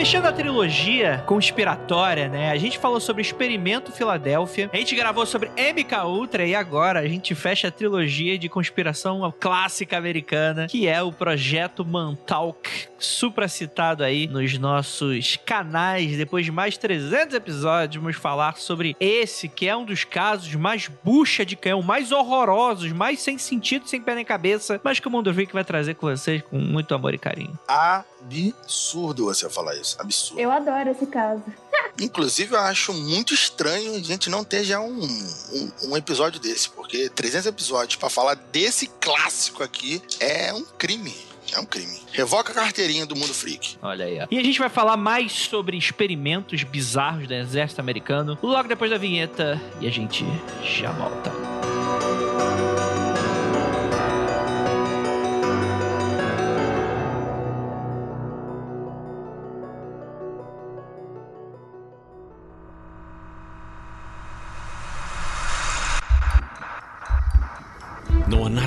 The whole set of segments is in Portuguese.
fechando a trilogia conspiratória, né? A gente falou sobre Experimento Filadélfia, a gente gravou sobre MK Ultra e agora a gente fecha a trilogia de conspiração clássica americana, que é o Projeto Montauk, supracitado aí nos nossos canais. Depois de mais 300 episódios, vamos falar sobre esse, que é um dos casos mais bucha de canhão, mais horrorosos, mais sem sentido, sem pé nem cabeça, mas que o Mundo Freak vai trazer com vocês com muito amor e carinho. Absurdo você falar isso. Absurdo. Eu adoro esse caso. Inclusive, eu acho muito estranho a gente não ter já um, um, um episódio desse, porque 300 episódios para falar desse clássico aqui é um crime. É um crime. Revoca a carteirinha do mundo freak. Olha aí. Ó. E a gente vai falar mais sobre experimentos bizarros do exército americano logo depois da vinheta e a gente já volta. Não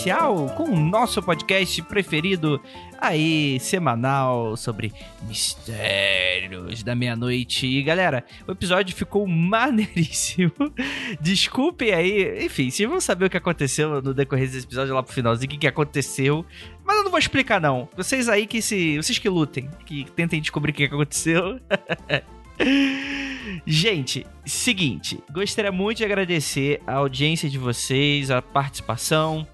Confidencial, com o nosso podcast preferido aí, semanal, sobre mistérios da meia-noite. E galera, o episódio ficou maneiríssimo. Desculpem aí, enfim, vocês vão saber o que aconteceu no decorrer desse episódio lá pro finalzinho, o que, que aconteceu. Mas eu não vou explicar, não. Vocês aí que se. Vocês que lutem, que tentem descobrir o que que aconteceu. Gente, seguinte, gostaria muito de agradecer a audiência de vocês, a participação,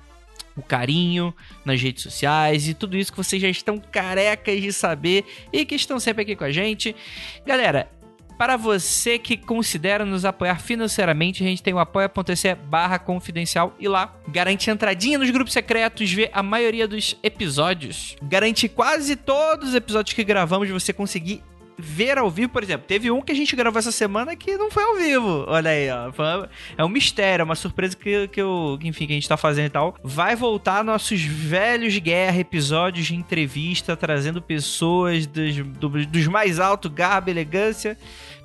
o carinho nas redes sociais e tudo isso que vocês já estão carecas de saber e que estão sempre aqui com a gente. Galera, para você que considera nos apoiar financeiramente, a gente tem o apoia.se barra confidencial e lá garante entradinha nos grupos secretos, vê a maioria dos episódios, garante quase todos os episódios que gravamos você conseguir ver ao vivo, por exemplo, teve um que a gente gravou essa semana que não foi ao vivo. Olha aí, ó. É um mistério, é uma surpresa que, que, eu, enfim, que a gente tá fazendo e tal. Vai voltar nossos velhos guerra, episódios de entrevista, trazendo pessoas dos, do- dos mais alto garbo e elegância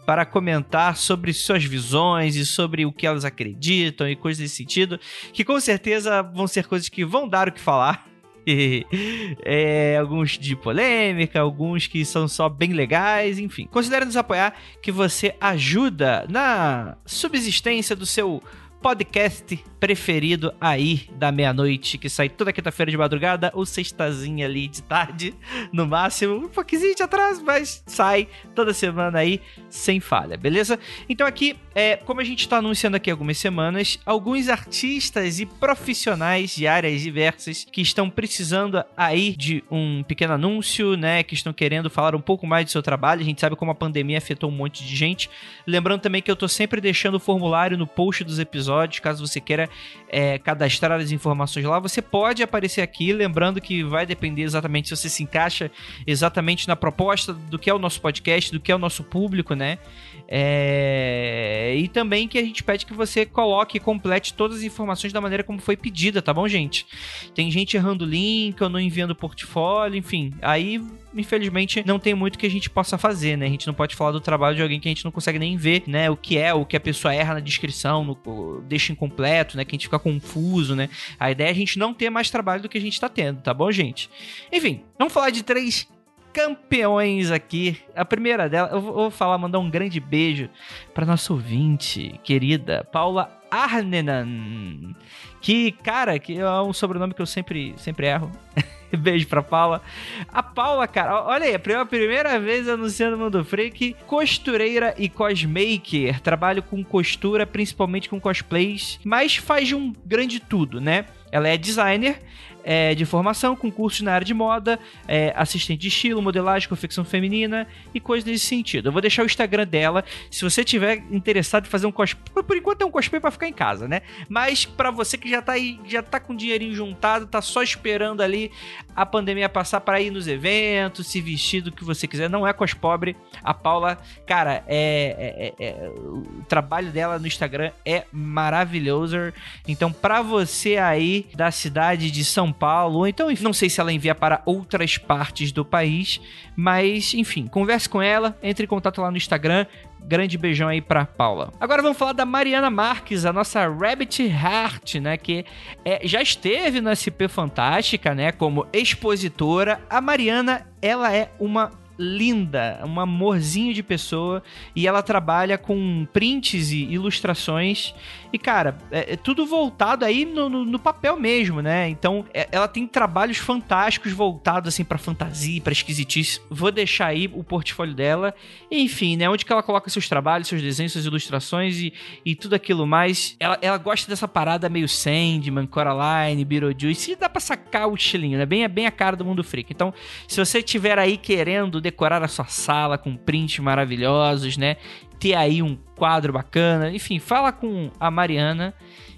para comentar sobre suas visões e sobre o que elas acreditam e coisas nesse sentido, que com certeza vão ser coisas que vão dar o que falar. É, alguns de polêmica, alguns que são só bem legais, enfim. Considere nos apoiar que você ajuda na subsistência do seu podcast preferido aí da meia-noite, que sai toda quinta-feira de madrugada ou sextazinha ali de tarde, no máximo, um pouquinho de atraso, mas sai toda semana aí sem falha, beleza? Então aqui, é, como a gente está anunciando aqui algumas semanas, alguns artistas e profissionais de áreas diversas que estão precisando aí de um pequeno anúncio, né? Que estão querendo falar um pouco mais do seu trabalho. A gente sabe como a pandemia afetou um monte de gente. Lembrando também que eu tô sempre deixando o formulário no post dos episódios, caso você queira é, cadastrar as informações lá, você pode aparecer aqui. Lembrando que vai depender exatamente se você se encaixa exatamente na proposta do que é o nosso podcast, do que é o nosso público, né? É, E também que a gente pede que você coloque e complete todas as informações da maneira como foi pedida, tá bom, gente? Tem gente errando link ou não enviando portfólio, enfim. Aí, infelizmente, não tem muito que a gente possa fazer, né? A gente não pode falar do trabalho de alguém que a gente não consegue nem ver, né? O que é, o que a pessoa erra na descrição, no, deixa incompleto, né? Que a gente fica confuso, né? A ideia é a gente não ter mais trabalho do que a gente tá tendo, tá bom, gente? Enfim, vamos falar de três campeões aqui. A primeira dela, eu vou falar, mandar um grande beijo para nossa ouvinte querida, Paula Arnenan. Que, cara, que é um sobrenome que eu sempre, sempre erro. Beijo pra Paula. A Paula, cara, olha aí, a primeira vez anunciando o Mundo Freak, costureira e cosmaker. Trabalho com costura, principalmente com cosplays, mas faz de um grande tudo, né? Ela é designer, é, de formação, com cursos na área de moda, é, assistente de estilo, modelagem, confecção feminina e coisas nesse sentido. Eu vou deixar o Instagram dela, se você tiver interessado em fazer um cosplay, por enquanto é um cosplay para ficar em casa, né? Mas para você que já tá aí, já tá com dinheirinho juntado, tá só esperando ali a pandemia passar para ir nos eventos, se vestir do que você quiser, não é cospobre. A Paula, cara, é, é, é, o trabalho dela no Instagram é maravilhoso. Então, para você aí da cidade de São Paulo, então, não sei se ela envia para outras partes do país, mas enfim, converse com ela, entre em contato lá no Instagram. Grande beijão aí pra Paula. Agora vamos falar da Mariana Marques, a nossa Rabbit Heart, né? Que é, já esteve na SP Fantástica, né? Como expositora. A Mariana, ela é uma linda, um amorzinho de pessoa e ela trabalha com prints e ilustrações e cara, é, é tudo voltado aí no, no, no, papel mesmo, né? Então é, ela tem trabalhos fantásticos voltados assim para fantasia, para esquisitice. Vou deixar aí o portfólio dela, enfim, né? Onde que ela coloca seus trabalhos, seus desenhos, suas ilustrações e, e tudo aquilo mais. Ela, ela gosta dessa parada meio Sandman, Coraline, Beetlejuice e dá pra sacar o estilinho, né? Bem, bem a cara do mundo freak. Então, se você tiver aí querendo decorar a sua sala com prints maravilhosos, né? Ter aí um quadro bacana, enfim, fala com a Mariana,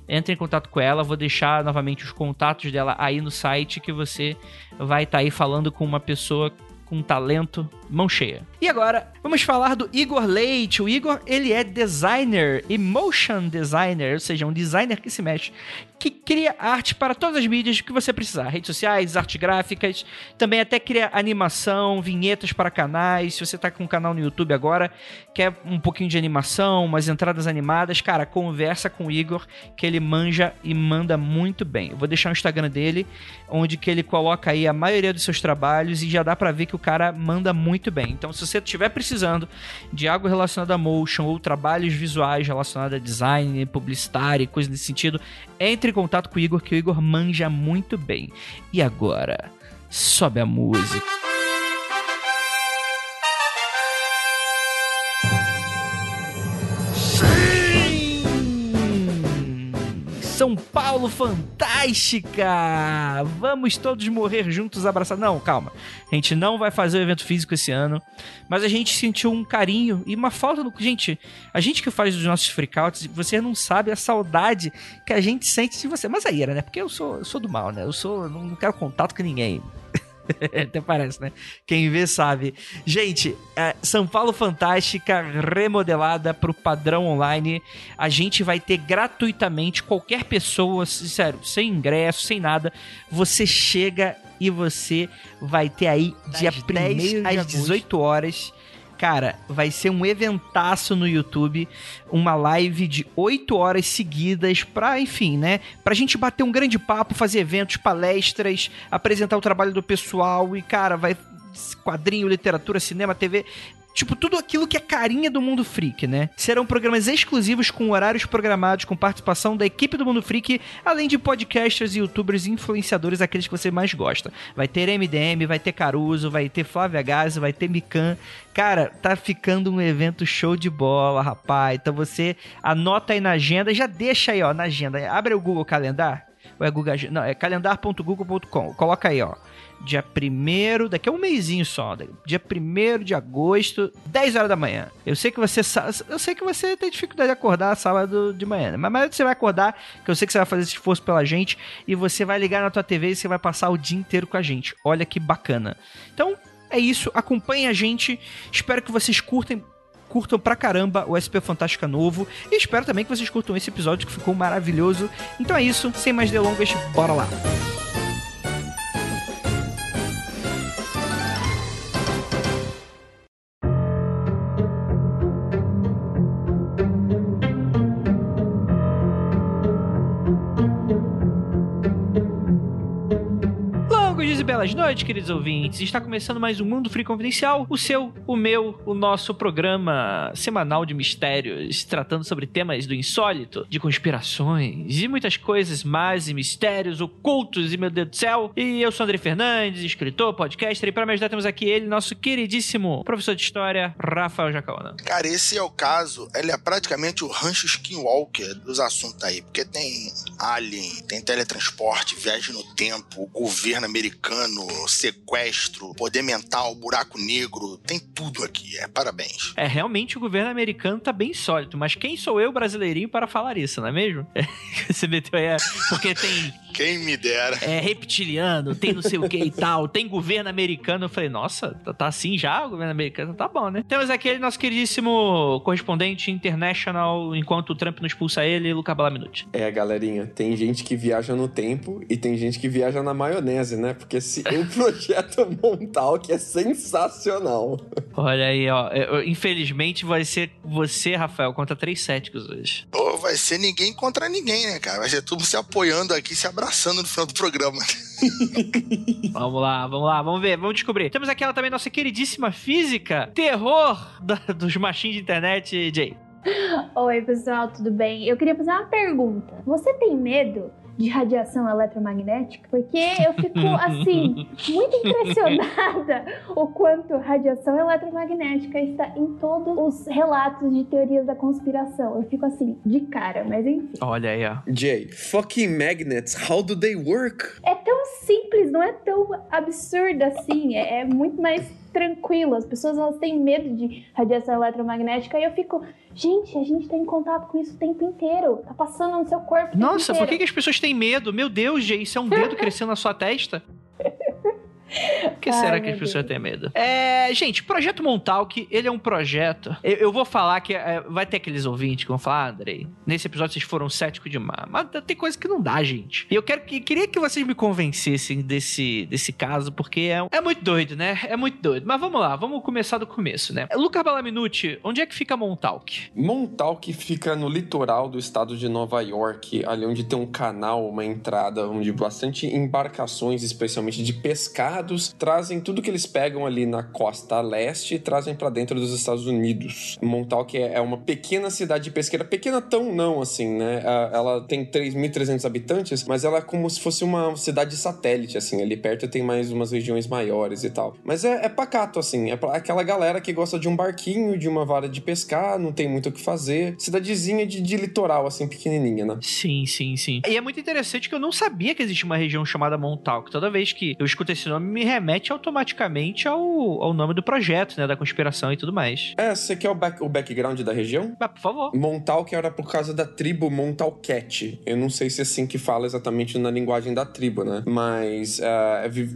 entre em contato com ela, vou deixar novamente os contatos dela aí no site que você vai estar tá aí falando com uma pessoa com talento, mão cheia. E agora, vamos falar do Igor Leite. O Igor, ele é designer e motion designer, ou seja, um designer que se mexe, que cria arte para todas as mídias que você precisar, redes sociais, arte gráficas, também até cria animação, vinhetas para canais. Se você está com um canal no YouTube agora, quer um pouquinho de animação, umas entradas animadas, cara, conversa com o Igor, que ele manja e manda muito bem. Eu vou deixar o Instagram dele, onde que ele coloca aí a maioria dos seus trabalhos e já dá para ver que o cara manda muito bem. Então, se você estiver precisando de algo relacionado a motion ou trabalhos visuais relacionados a design, publicitário, coisa nesse sentido, entre em contato com o Igor, que o Igor manja muito bem. E agora, sobe a música. São Paulo fantástica! Vamos todos morrer juntos abraçados. Não, calma. A gente não vai fazer o evento físico esse ano, mas a gente sentiu um carinho e uma falta do. Gente, a gente que faz os nossos freakouts, você não sabe a saudade que a gente sente de você. Mas aí era, né? Porque eu sou, eu sou do mal, né? Eu sou. Não quero contato com ninguém. Até parece, né? Quem vê sabe. Gente, é, São Paulo Fantástica remodelada para o padrão online. A gente vai ter gratuitamente qualquer pessoa, sério, sem ingresso, sem nada. Você chega e você vai ter aí dia 10 às 18 horas Cara, vai ser um eventaço no YouTube, uma live de 8 horas seguidas pra, enfim, né? Pra gente bater um grande papo, fazer eventos, palestras, apresentar o trabalho do pessoal e, cara, vai quadrinho, literatura, cinema, TV. Tipo, tudo aquilo que é carinha do Mundo Freak, né? Serão programas exclusivos com horários programados com participação da equipe do Mundo Freak, além de podcasters, youtubers e influenciadores, aqueles que você mais gosta. Vai ter MDM, vai ter Caruso, vai ter Flávia Gazi, vai ter Mikan. Cara, tá ficando um evento show de bola, rapaz. Então você anota aí na agenda, já deixa aí, ó, na agenda. Abre o Google Calendar. Ou é Google... Não, é calendar.google.com. Coloca aí, ó dia 1 daqui a um mêsinho só, dia 1 de agosto, 10 horas da manhã. Eu sei que você eu sei que você tem dificuldade de acordar sábado de manhã, né? mas amanhã você vai acordar, que eu sei que você vai fazer esse esforço pela gente e você vai ligar na tua TV e você vai passar o dia inteiro com a gente. Olha que bacana. Então, é isso, acompanhe a gente. Espero que vocês curtem curtam pra caramba o SP Fantástica novo e espero também que vocês curtam esse episódio que ficou maravilhoso. Então é isso, sem mais delongas, bora lá. Belas noites, queridos ouvintes. Está começando mais um Mundo Free Confidencial, o seu, o meu, o nosso programa semanal de mistérios, tratando sobre temas do insólito, de conspirações e muitas coisas mais e mistérios ocultos e meu Deus do céu. E eu sou André Fernandes, escritor, podcaster, e para me ajudar temos aqui ele, nosso queridíssimo professor de história, Rafael Jacaona. Cara, esse é o caso, ele é praticamente o rancho Skinwalker dos assuntos aí, porque tem alien, tem teletransporte, viagem no tempo, governo americano, sequestro, poder mental, buraco negro, tem tudo aqui. É parabéns. É, realmente o governo americano tá bem sólido, mas quem sou eu, brasileirinho, para falar isso, não é mesmo? Você meteu aí, é, porque tem quem me dera. É reptiliano, tem não sei o que e tal, tem governo americano. Eu falei, nossa, tá, tá assim já? O governo americano tá bom, né? Temos aqui nosso queridíssimo correspondente international, enquanto o Trump não expulsa ele, Luca Balaminuti. É, galerinha, tem gente que viaja no tempo e tem gente que viaja na maionese, né? Porque se o projeto Montauk é sensacional. Olha aí, ó. Infelizmente vai ser você, Rafael, contra três céticos hoje. Pô, vai ser ninguém contra ninguém, né, cara? Vai ser tudo se apoiando aqui, se abraçando no final do programa. vamos lá, vamos lá, vamos ver, vamos descobrir. Temos aqui ela também, nossa queridíssima física, terror da, dos machinhos de internet, Jay. Oi, pessoal, tudo bem? Eu queria fazer uma pergunta. Você tem medo de radiação eletromagnética, porque eu fico assim muito impressionada o quanto radiação eletromagnética está em todos os relatos de teorias da conspiração. Eu fico assim de cara, mas enfim. Olha aí, ó. Jay, fucking magnets, how do they work? É tão simples, não é tão absurdo assim, é, é muito mais tranquilo. As pessoas elas têm medo de radiação eletromagnética e eu fico, gente, a gente tá em contato com isso o tempo inteiro. Tá passando no seu corpo. Nossa, por que, que as pessoas têm medo? Meu Deus, Jay, isso é um dedo crescendo na sua testa? Por que Ai, será que as pessoas têm medo? É, gente, Projeto Montauk, ele é um projeto. Eu, eu vou falar que é, vai ter aqueles ouvintes que vão falar, ah, Andrei, nesse episódio vocês foram céticos demais. Mas tem coisa que não dá, gente. E eu quero que, queria que vocês me convencessem desse, desse caso, porque é, é muito doido, né? É muito doido. Mas vamos lá, vamos começar do começo, né? Lucas Balaminuti, onde é que fica Montauk? Montauk fica no litoral do estado de Nova York, ali onde tem um canal, uma entrada, onde bastante embarcações, especialmente de trazem tudo que eles pegam ali na costa leste e trazem para dentro dos Estados Unidos. Montauk é uma pequena cidade pesqueira, pequena tão não assim, né? Ela tem 3.300 habitantes, mas ela é como se fosse uma cidade satélite, assim. Ali perto tem mais umas regiões maiores e tal. Mas é, é pacato, assim. É aquela galera que gosta de um barquinho, de uma vara de pescar, não tem muito o que fazer. Cidadezinha de, de litoral, assim, pequenininha, né? Sim, sim, sim. E é muito interessante que eu não sabia que existia uma região chamada Montauk. Toda vez que eu escuto esse nome, me remete automaticamente ao, ao nome do projeto, né? Da conspiração e tudo mais. É, você quer o, back, o background da região? Ah, por favor. Montauk era por causa da tribo Montalquete. Eu não sei se é assim que fala exatamente na linguagem da tribo, né? Mas uh,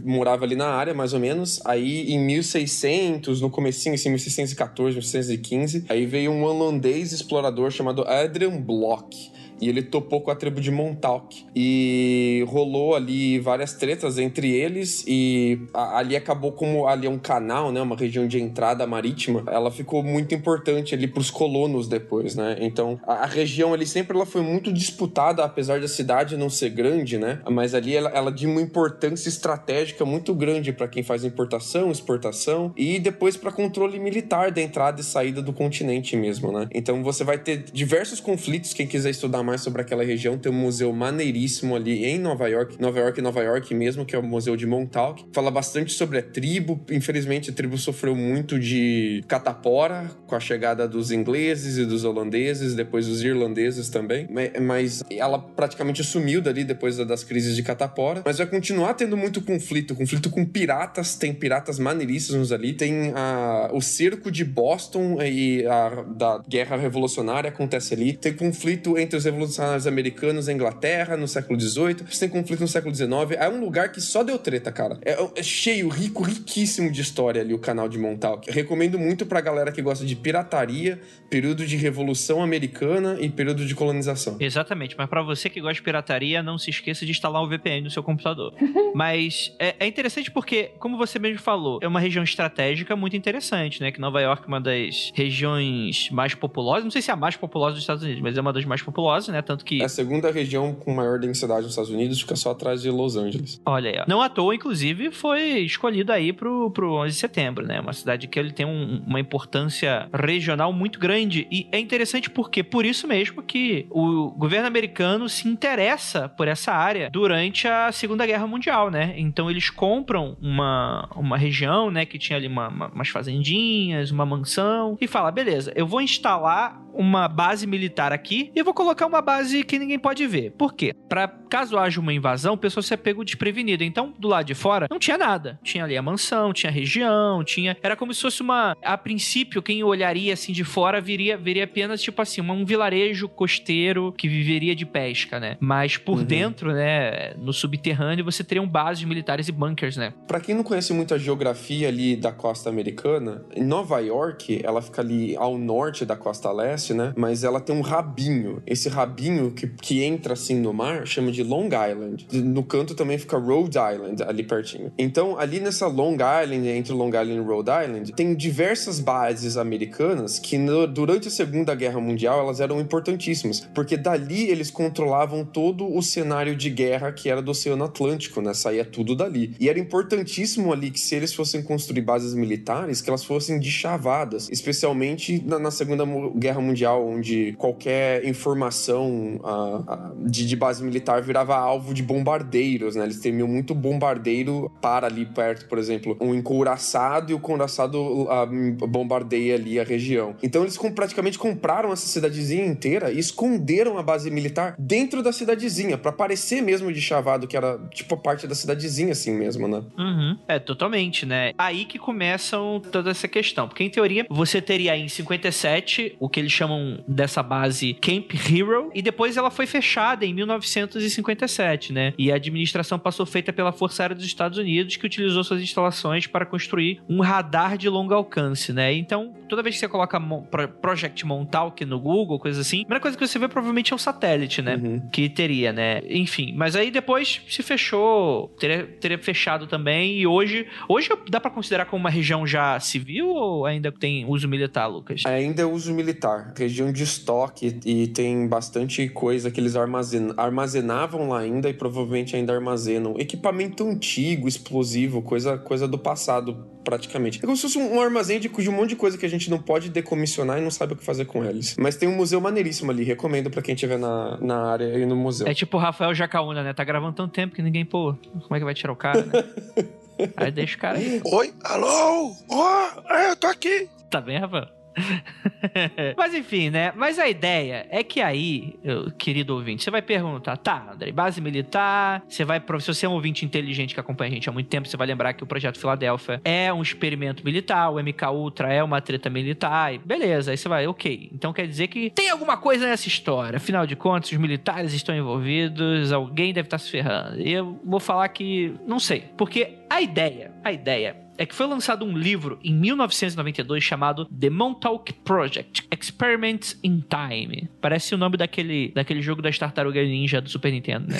morava ali na área, mais ou menos. Aí, em 1600, no comecinho, assim, 1614, 1615, aí veio um holandês explorador chamado Adrian Block e ele topou com a tribo de Montauk. E rolou ali várias tretas entre eles e ali acabou como ali é um canal, né, uma região de entrada marítima. Ela ficou muito importante ali para os colonos depois, né? Então a, a, região ali sempre ela foi muito disputada, apesar da cidade não ser grande, né? Mas ali ela, ela de uma importância estratégica muito grande para quem faz importação, exportação e depois para controle militar da entrada e saída do continente mesmo, né? Então você vai ter diversos conflitos quem quiser estudar mais sobre aquela região. Tem um museu maneiríssimo ali em Nova York, Nova York, Nova York mesmo, que é o Museu de Montauk. Fala bastante sobre a tribo. Infelizmente, a tribo sofreu muito de catapora com a chegada dos ingleses e dos holandeses, depois dos irlandeses também. Mas ela praticamente sumiu dali depois das crises de catapora. Mas vai continuar tendo muito conflito, conflito com piratas. Tem piratas maneiríssimos ali. Tem a, o cerco de Boston e a da guerra revolucionária acontece ali. Tem conflito entre os revolucionários americanos na Inglaterra no século XVIII, você tem conflito no século XIX. É um lugar que só deu treta, cara. É, é cheio, rico, riquíssimo de história ali o canal de Montauk. Recomendo muito pra galera que gosta de pirataria, período de revolução americana e período de colonização. Exatamente, mas para você que gosta de pirataria, não se esqueça de instalar um VPN no seu computador. mas é, é, interessante porque, como você mesmo falou, é uma região estratégica muito interessante, né? Que Nova York é uma das regiões mais populosas, não sei se é a mais populosa dos Estados Unidos, mas é uma das mais populosas famosa, né? Tanto que. É a segunda região com maior densidade nos Estados Unidos, fica só atrás de Los Angeles. Olha aí, ó. Não à toa, inclusive, foi escolhido aí pro, pro 11 de setembro, né? Uma cidade que ele tem um- uma importância regional muito grande. E é interessante porque, por isso mesmo, que o governo americano se interessa por essa área durante a Segunda Guerra Mundial, né? Então eles compram uma, uma região, né? Que tinha ali uma- uma- umas fazendinhas, uma mansão, e fala: beleza, eu vou instalar uma base militar aqui e vou colocar uma base que ninguém pode ver. Por quê? Pra caso haja uma invasão, o pessoal se pego desprevenido. Então, do lado de fora, não tinha nada. Tinha ali a mansão, tinha a região, tinha. Era como se fosse uma. A princípio, quem olharia assim de fora viria, viria apenas, tipo assim, um vilarejo costeiro que viveria de pesca, né? Mas por Uhum. dentro, né, no subterrâneo, você teriam bases militares e bunkers, né? Pra quem não conhece muito a geografia ali da costa americana, Nova York, ela fica ali ao norte da costa leste, né? Mas ela tem um rabinho. Esse rabinho que, que entra assim no mar chama de Long Island. No canto também fica Rhode Island, ali pertinho. Então, ali nessa Long Island, entre Long Island e Rhode Island, tem diversas bases americanas que no- durante a Segunda Guerra Mundial elas eram importantíssimas, porque dali eles controlavam todo o cenário de guerra que era do Oceano Atlântico, né? Saía tudo dali. E era importantíssimo ali que se eles fossem construir bases militares, que elas fossem deschavadas, especialmente na, na Segunda Guerra Mundial, onde qualquer informação ah, ah, de, de base militar virava alvo de bombardeiros, né? Eles temiam muito bombardeiro para ali perto, por exemplo, um encouraçado e o couraçado ah, bombardeia ali a região. Então eles com- praticamente compraram essa cidadezinha inteira e esconderam a base militar dentro da cidadezinha, pra parecer mesmo de chavado que era tipo a parte da cidadezinha assim mesmo, né? Uhum. É, totalmente, né? Aí que começam toda essa questão. Porque, em teoria, você teria aí em 57 o que eles chamam dessa base Camp Hero, e depois ela foi fechada em 1957, né? E a administração passou feita pela Força Aérea dos Estados Unidos, que utilizou suas instalações para construir um radar de longo alcance, né? Então, toda vez que você coloca Mo- Pro- Project Montauk no Google, coisa assim, a primeira coisa que você vê provavelmente é um satélite, né? Uhum. que teria, né? Enfim, mas aí depois se fechou, teria, teria fechado também e hoje, hoje dá pra considerar como uma região já civil ou ainda tem uso militar, Lucas? Ainda é uso militar, região de estoque e tem bastante coisa que eles armazen- armazenavam lá ainda e provavelmente ainda armazenam. Equipamento antigo, explosivo, coisa, coisa do passado praticamente. É como se fosse um, um armazém de, de um monte de coisa que a gente não pode decomissionar e não sabe o que fazer com eles. Mas tem um museu maneiríssimo ali, recomendo pra quem estiver na, na área e no museu. É tipo o Rafael Jacaúna, né? Tá gravando tanto tempo que ninguém, pô, como é que vai tirar o cara, né? aí deixa o cara aí. Oi, alô? Ó, é, eu tô aqui. Tá bem, Rafael? Mas enfim, né? Mas a ideia é que aí, querido ouvinte, você vai perguntar, tá, André, base militar, você vai, se você é um ouvinte inteligente que acompanha a gente há muito tempo, você vai lembrar que o Projeto Filadélfia é um experimento militar, o MK Ultra é uma treta militar, e beleza, aí você vai, ok. Então quer dizer que tem alguma coisa nessa história, afinal de contas, os militares estão envolvidos, alguém deve estar se ferrando. E eu vou falar que não sei, porque a ideia, a ideia é que foi lançado um livro em 1992 chamado The Montauk Project Experiments in Time. Parece o nome daquele, daquele jogo das tartarugas ninja do Super Nintendo, né?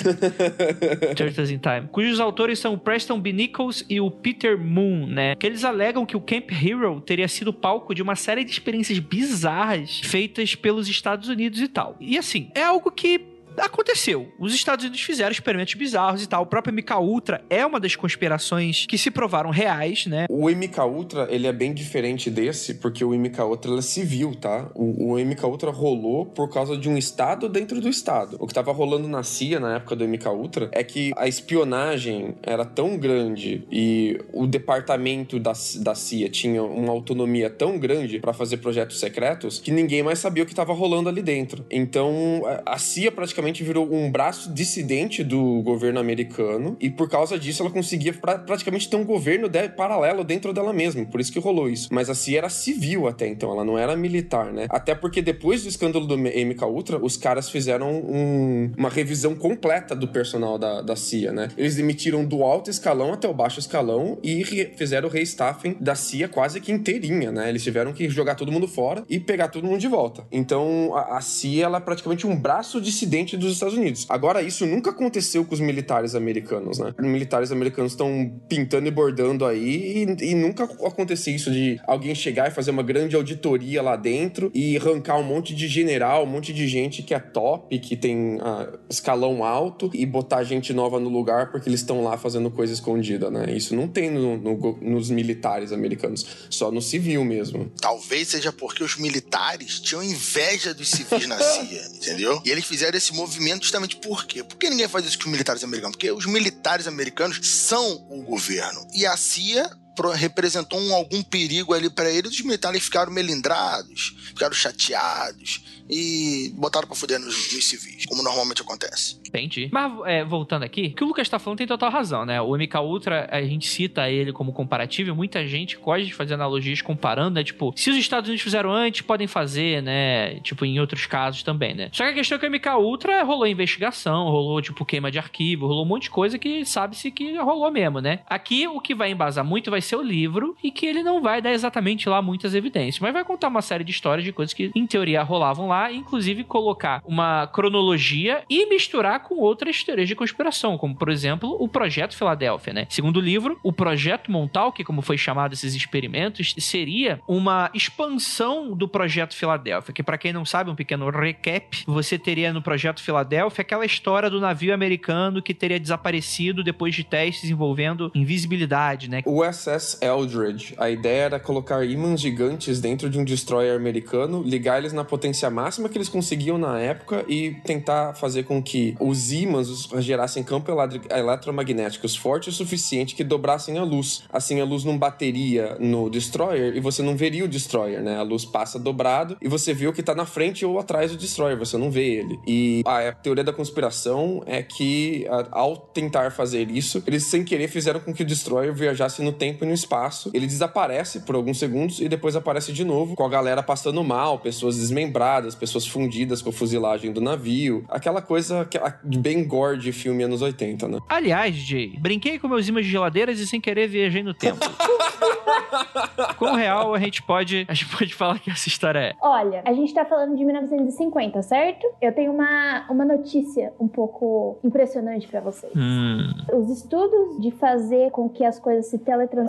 Turtles in Time. Cujos autores são o Preston B. Nichols e o Peter Moon, né? Que eles alegam que o Camp Hero teria sido palco de uma série de experiências bizarras feitas pelos Estados Unidos e tal. E assim, é algo que aconteceu. Os Estados Unidos fizeram experimentos bizarros e tal. O próprio MK Ultra é uma das conspirações que se provaram reais, né? O MK Ultra, ele é bem diferente desse, porque o MK Ultra é civil, tá? O, o MK Ultra rolou por causa de um estado dentro do estado. O que tava rolando na CIA na época do MK Ultra é que a espionagem era tão grande e o departamento da, da CIA tinha uma autonomia tão grande para fazer projetos secretos que ninguém mais sabia o que tava rolando ali dentro. Então, a CIA praticamente virou um braço dissidente do governo americano e por causa disso ela conseguia pra- praticamente ter um governo de- paralelo dentro dela mesma. Por isso que rolou isso. Mas a CIA era civil até então, ela não era militar, né? Até porque depois do escândalo do MK Ultra, os caras fizeram um- uma revisão completa do personal da, da CIA, né? Eles demitiram do alto escalão até o baixo escalão e re- fizeram o restaffing da CIA quase que inteirinha, né? Eles tiveram que jogar todo mundo fora e pegar todo mundo de volta. Então, a, a CIA, ela é praticamente um braço dissidente dos Estados Unidos. Agora, isso nunca aconteceu com os militares americanos, né? Os militares americanos estão pintando e bordando aí e, e nunca aconteceu isso de alguém chegar e fazer uma grande auditoria lá dentro e arrancar um monte de general, um monte de gente que é top, que tem uh, escalão alto e botar gente nova no lugar porque eles estão lá fazendo coisa escondida, né? Isso não tem no, no, nos militares americanos, só no civil mesmo. Talvez seja porque os militares tinham inveja dos civis na CIA, entendeu? E eles fizeram esse movimento justamente por quê? Por que ninguém faz isso com os militares americanos? Porque os militares americanos são o governo. E a CIA representou um, algum perigo ali para eles, os militares ficaram melindrados, ficaram chateados e botaram pra fuder nos, nos civis, como normalmente acontece. Entendi. Mas é, voltando aqui, o que o Lucas tá falando tem total razão, né? O MK Ultra, a gente cita ele como comparativo e muita gente gosta de fazer analogias comparando, né? Tipo, se os Estados Unidos fizeram antes, podem fazer, né? Tipo, em outros casos também, né? Só que a questão é que o MK Ultra rolou investigação, rolou, tipo, queima de arquivo, rolou um monte de coisa que sabe-se que rolou mesmo, né? Aqui, o que vai embasar muito vai ser o livro e que ele não vai dar exatamente lá muitas evidências, mas vai contar uma série de histórias de coisas que, em teoria, rolavam lá inclusive colocar uma cronologia e misturar com outras teorias de conspiração, como por exemplo o Projeto Filadélfia, né? Segundo o livro, o Projeto Montauk, como foi chamado esses experimentos, seria uma expansão do Projeto Filadélfia, que para quem não sabe, um pequeno recap, você teria no Projeto Filadélfia aquela história do navio americano que teria desaparecido depois de testes envolvendo invisibilidade, né? O SS Eldridge, a ideia era colocar ímãs gigantes dentro de um destroyer americano, ligar eles na potência máxima que eles conseguiam na época e tentar fazer com que os ímãs gerassem campos eletromagnéticos fortes o suficiente que dobrassem a luz. Assim, a luz não bateria no destroyer e você não veria o destroyer, né? A luz passa dobrado e você vê o que tá na frente ou atrás do destroyer, você não vê ele. E a teoria da conspiração é que ao tentar fazer isso, eles sem querer fizeram com que o destroyer viajasse no tempo e no espaço. Ele desaparece por alguns segundos e depois aparece de novo, com a galera passando mal, pessoas desmembradas, pessoas fundidas com a fuzilagem do navio. Aquela coisa que, bem gore de filme anos 80, né? Aliás, Jay, brinquei com meus imãs de geladeiras e sem querer viajei no tempo. com real, a gente pode a gente pode falar que essa história é. Olha, a gente tá falando de 1950, certo? Eu tenho uma, uma notícia um pouco impressionante para vocês. Hum. Os estudos de fazer com que as coisas se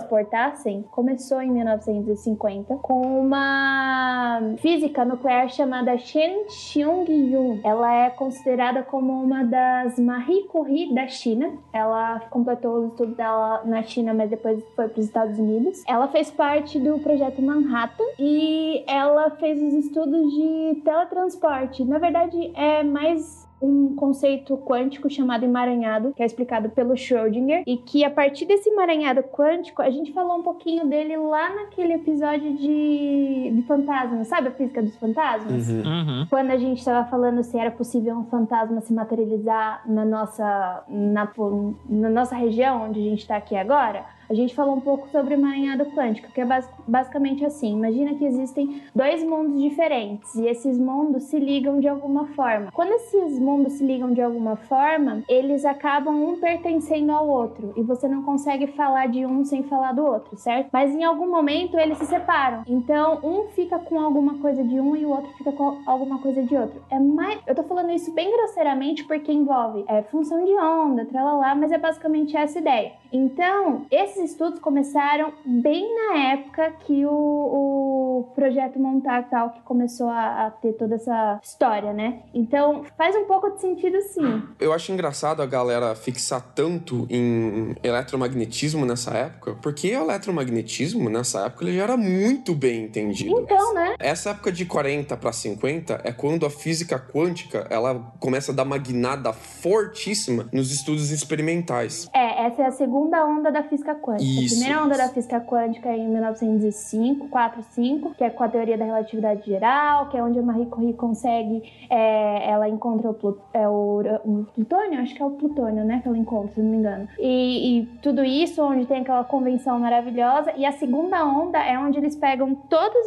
teletransportassem começou em 1950 com uma física nuclear chamada Chen Xiong-yun. Ela é considerada como uma das Marie Curie da China. Ela completou os estudos dela na China, mas depois foi para os Estados Unidos. Ela fez parte do projeto Manhattan e ela fez os estudos de teletransporte. Na verdade, é mais um conceito quântico chamado emaranhado, que é explicado pelo Schrödinger, e que a partir desse emaranhado quântico, a gente falou um pouquinho dele lá naquele episódio de, de fantasmas, sabe a física dos fantasmas? Uhum. Uhum. Quando a gente estava falando se era possível um fantasma se materializar na nossa, na, na nossa região onde a gente está aqui agora a gente falou um pouco sobre o emaranhado quântico, que é bas basicamente assim: imagina que existem dois mundos diferentes e esses mundos se ligam de alguma forma. Quando esses mundos se ligam de alguma forma, eles acabam um pertencendo ao outro e você não consegue falar de um sem falar do outro, certo? Mas em algum momento eles se separam. Então, um fica com alguma coisa de um e o outro fica com alguma coisa de outro. É mais, eu tô falando isso bem grosseiramente porque envolve é, função de onda, tralalá, mas é basicamente essa ideia. Então, esses estudos começaram bem na época que o, o projeto Montauk tal que começou a, a, ter toda essa história, né? Então, faz um pouco de sentido sim. Eu acho engraçado a galera fixar tanto em eletromagnetismo nessa época, porque o eletromagnetismo nessa época ele já era muito bem entendido. Então, né? Essa época de 40 para 50 é quando a física quântica, ela começa a dar uma guinada fortíssima nos estudos experimentais. É, essa é a segunda segunda onda da física quântica. Isso, a primeira onda da física quântica é em 1905, 4, 5, que é com a teoria da relatividade geral, que é onde a Marie Curie consegue, é, ela encontra o, Plut é, o, o, plutônio, acho que é o plutônio, né, que ela encontra, se não me engano. E, e tudo isso, onde tem aquela convenção maravilhosa. E a segunda onda é onde eles pegam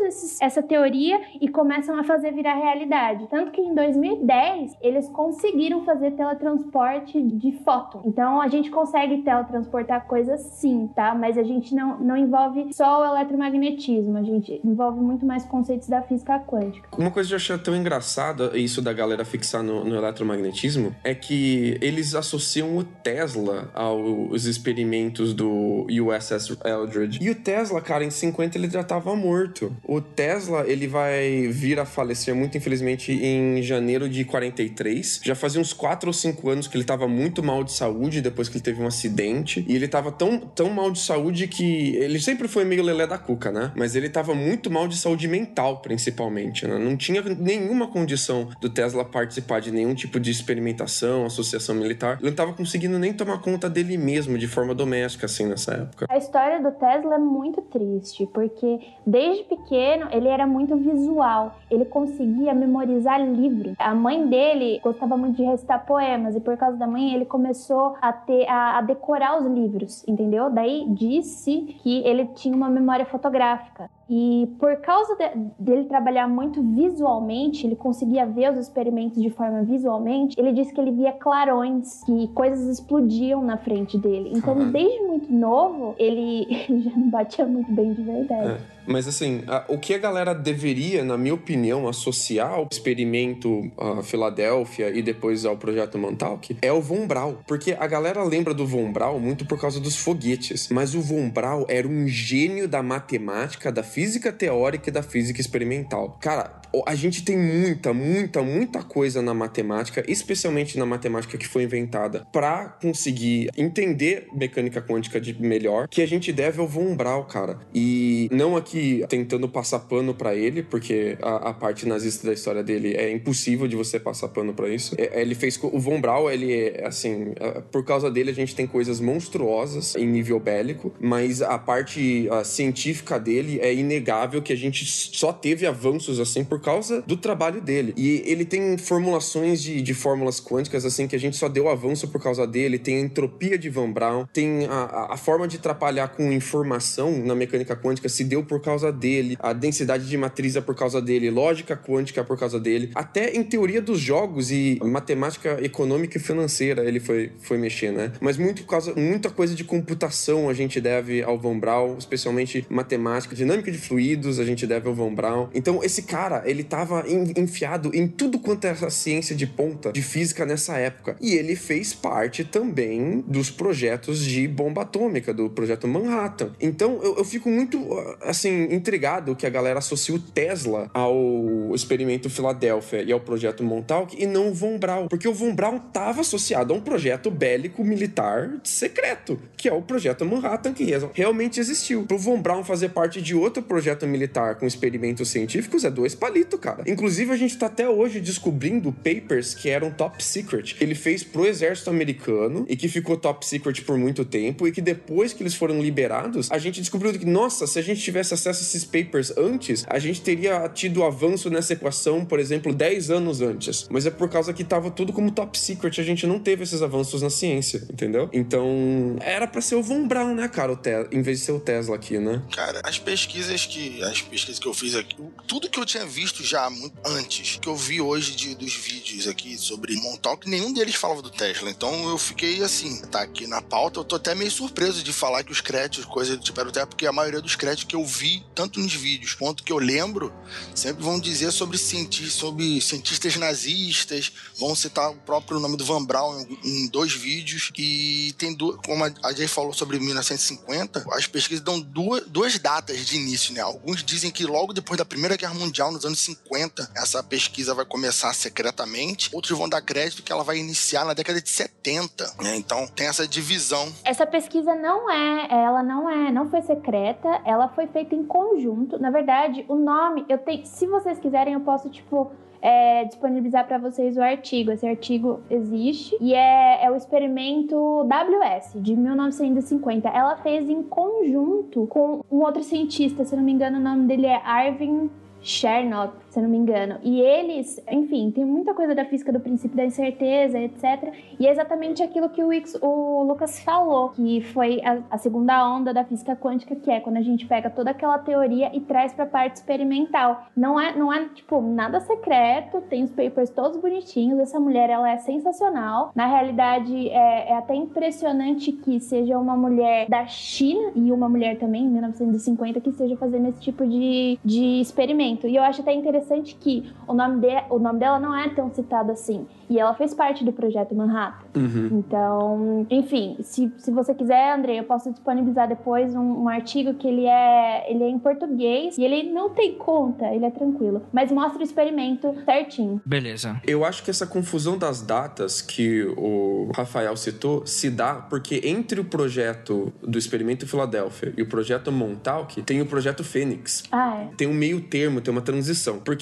esses, essa teoria e começam a fazer virar realidade. Tanto que em 2010 eles conseguiram fazer teletransporte de fóton. Então a gente consegue teletransportar transportar coisas sim, tá? Mas a gente não, não envolve só o eletromagnetismo, a gente envolve muito mais conceitos da física quântica. Uma coisa que eu achei tão engraçada, isso da galera fixar no, no eletromagnetismo, é que eles associam o Tesla aos experimentos do USS Eldridge. E o Tesla, cara, em 50 ele já estava morto. O Tesla, ele vai vir a falecer muito infelizmente em janeiro de 43. Já fazia uns 4 ou 5 anos que ele estava muito mal de saúde depois que ele teve um acidente. E ele estava tão, tão mal de saúde que ele sempre foi meio lelé da cuca, né? Mas ele estava muito mal de saúde mental, principalmente, né? Não tinha nenhuma condição do Tesla participar de nenhum tipo de experimentação, associação militar. Ele não estava conseguindo nem tomar conta dele mesmo de forma doméstica, assim, nessa época. A história do Tesla é muito triste, porque desde pequeno ele era muito visual. Ele conseguia memorizar livros. A mãe dele gostava muito de recitar poemas, e por causa da mãe ele começou a ter a, a decorar os livros, entendeu? Daí disse que ele tinha uma memória fotográfica. E por causa de, dele trabalhar muito visualmente, ele conseguia ver os experimentos de forma visualmente. Ele disse que ele via clarões, que coisas explodiam na frente dele. Então, desde muito novo, ele, ele já não batia muito bem de verdade. É. Mas assim, a, o que a galera deveria, na minha opinião, associar ao experimento a Filadélfia e depois ao projeto Montauk é o Von Braun. Porque a galera lembra do Von Braun muito por causa dos foguetes. Mas o Von Braun era um gênio da matemática, da física teórica e da física experimental. Cara, a gente tem muita, muita, muita coisa na matemática, especialmente na matemática que foi inventada para conseguir entender mecânica quântica de melhor, que a gente deve ao Von Braun, cara. E não aqui tentando passar pano para ele, porque a, a, parte nazista da história dele é impossível de você passar pano para isso. É, ele fez o Von Braun, ele é assim, é, por causa dele a gente tem coisas monstruosas em nível bélico, mas a parte a científica dele é inegável que a gente só teve avanços assim por causa do trabalho dele. E ele tem formulações de, de fórmulas quânticas assim que a gente só deu avanço por causa dele. Tem a entropia de Van Braun, tem a, a forma de atrapalhar com informação na mecânica quântica se deu por causa dele, a densidade de matriz é por causa dele, lógica quântica é por causa dele, até em teoria dos jogos e matemática econômica e financeira ele foi, foi mexer, né? Mas muito causa, muita coisa de computação a gente deve ao Van Braun, especialmente matemática, dinâmica de fluidos a gente deve ao Van Braun. Então esse cara, ele tava enfiado em tudo quanto é essa ciência de ponta de física nessa época. E ele fez parte também dos projetos de bomba atômica, do projeto Manhattan. Então eu, eu fico muito, assim, intrigado que a galera associa o Tesla ao experimento Filadélfia e ao projeto Montauk e não o Von Braun. Porque o Von Braun estava associado a um projeto bélico militar secreto, que é o projeto Manhattan, que realmente existiu. Pro Von Braun fazer parte de outro projeto militar com experimentos científicos é dois palitos, cara. Inclusive, a gente tá até hoje descobrindo papers que eram top secret. Ele fez pro exército americano e que ficou top secret por muito tempo e que depois que eles foram liberados, a gente descobriu que, nossa, se a gente tivesse acesso a esses papers antes, a gente teria tido avanço nessa equação, por exemplo, 10 anos antes. Mas é por causa que tava tudo como top secret, a gente não teve esses avanços na ciência, entendeu? Então, era para ser o Von Braun, né, cara, em vez de ser o Tesla aqui, né? Cara, as pesquisas que as pesquisas que eu fiz aqui, tudo que eu tinha visto já muito antes, que eu vi hoje de, dos vídeos aqui sobre Montauk, nenhum deles falava do Tesla. Então eu fiquei assim, tá aqui na pauta, eu tô até meio surpreso de falar que os créditos, coisa do tipo era Tesla, porque a maioria dos créditos que eu vi, tanto nos vídeos quanto que eu lembro, sempre vão dizer sobre cientistas, sobre cientistas nazistas, vão citar o próprio nome do Van Braun em, em dois vídeos e tem duas, como a Jay falou sobre 1950, as pesquisas dão duas, duas datas de início, né? Alguns dizem que logo depois da Primeira Guerra Mundial, nos anos 50, essa pesquisa vai começar secretamente. Outros vão dar crédito que ela vai iniciar na década de 70. Né? Então tem essa divisão. Essa pesquisa não é, ela não é, não foi secreta, ela foi feita em conjunto. Na verdade, o nome, eu tenho, se vocês quiserem, eu posso tipo é, disponibilizar para vocês o artigo. Esse artigo existe e é, é o experimento WS de 1950. Ela fez em conjunto com um outro cientista, se não me engano, o nome dele é Arvin Chernoff se eu não me engano. E eles, enfim, tem muita coisa da física do princípio da incerteza, etc. E é exatamente aquilo que o, Ix, o Lucas falou, que foi a, a, segunda onda da física quântica, que é quando a gente pega toda aquela teoria e traz para a parte experimental. Não é, não é, tipo, nada secreto, tem os papers todos bonitinhos, essa mulher, ela é sensacional. Na realidade, é, é até impressionante que seja uma mulher da China e uma mulher também, em 1950, que esteja fazendo esse tipo de, de experimento. E eu acho até interessante que o nome, de, o nome dela não é tão citado assim. E ela fez parte do projeto Manhattan. Uhum. Então, enfim, se, se você quiser, André, eu posso disponibilizar depois um, um, artigo que ele é, ele é em português e ele não tem conta, ele é tranquilo. Mas mostra o experimento certinho. Beleza. Eu acho que essa confusão das datas que o Rafael citou se dá porque entre o projeto do experimento Filadélfia e o projeto Montauk tem o projeto Fênix. Ah, é. Tem um meio termo, tem uma transição. Porque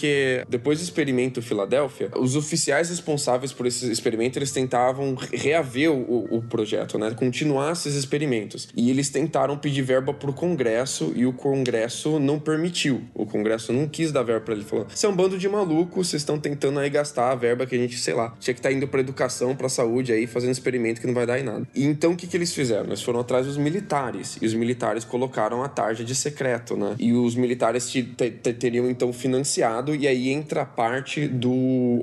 depois do experimento Filadélfia, os oficiais responsáveis por esse experimento, eles tentavam reaver o, o projeto, né? Continuar esses experimentos. E eles tentaram pedir verba pro Congresso e o Congresso não permitiu. O Congresso não quis dar verba para ele. Falou: você é um bando de malucos, vocês estão tentando aí gastar a verba que a gente, sei lá, tinha que estar tá indo pra educação, pra saúde aí, fazendo experimento que não vai dar em nada. E então o que, que eles fizeram? Eles foram atrás dos militares. E os militares colocaram a tarja de secreto, né? E os militares teriam então financiado, e aí entra a parte do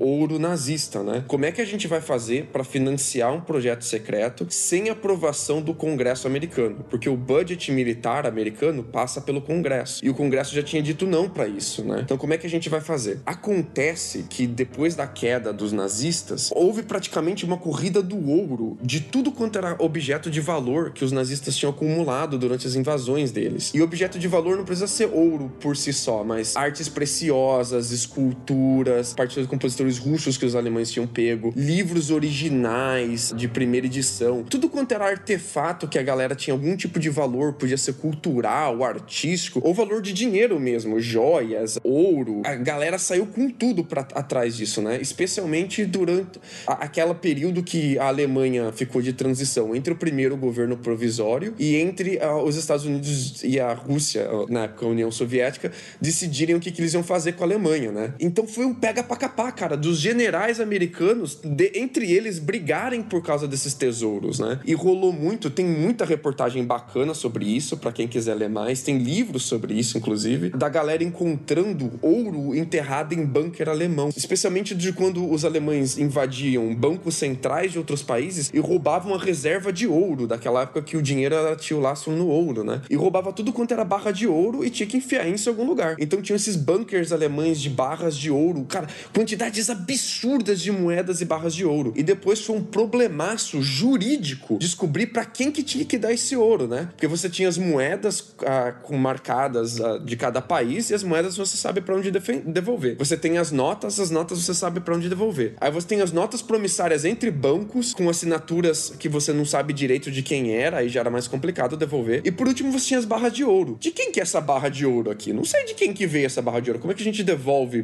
ouro nazista, né? Como é que a gente vai fazer para financiar um projeto secreto sem aprovação do Congresso americano? Porque o budget militar americano passa pelo Congresso e o Congresso já tinha dito não para isso, né? Então como é que a gente vai fazer? Acontece que depois da queda dos nazistas houve praticamente uma corrida do ouro de tudo quanto era objeto de valor que os nazistas tinham acumulado durante as invasões deles. E objeto de valor não precisa ser ouro por si só, mas artes preciosas, esculturas, partidas de compositores russos que os alemães tinham pego, livros originais de primeira edição, tudo quanto era artefato que a galera tinha algum tipo de valor, podia ser cultural, artístico, ou valor de dinheiro mesmo, joias, ouro. A galera saiu com tudo para atrás disso, né? Especialmente durante a, aquela período que a Alemanha ficou de transição entre o primeiro governo provisório e entre uh, os Estados Unidos e a Rússia, uh, na época a União Soviética, decidirem o que, que eles iam fazer com a Alemanha, né? Então foi um pega pra capar, cara, dos generais americanos de, entre eles, brigarem por causa desses tesouros, né? E rolou muito, tem muita reportagem bacana sobre isso, para quem quiser ler mais. Tem livros sobre isso, inclusive, da galera encontrando ouro enterrado em bunker alemão. Especialmente de quando os alemães invadiam bancos centrais de outros países e roubavam a reserva de ouro, daquela época que o dinheiro era, tinha o laço no ouro, né? E roubava tudo quanto era barra de ouro e tinha que enfiar em algum lugar. Então tinham esses bunkers alemães de barras de ouro, cara, quantidades absurdas de moedas moedas e barras de ouro. E depois foi um problemaço jurídico descobrir para quem que tinha que dar esse ouro, né? Porque você tinha as moedas ah, com marcadas ah, de cada país e as moedas você sabe para onde devolver. Você tem as notas, as notas você sabe para onde devolver. Aí você tem as notas promissárias entre bancos com assinaturas que você não sabe direito de quem era, aí já era mais complicado devolver. E por último você tinha as barras de ouro. De quem que é essa barra de ouro aqui? Não sei de quem que veio essa barra de ouro. Como é que a gente devolve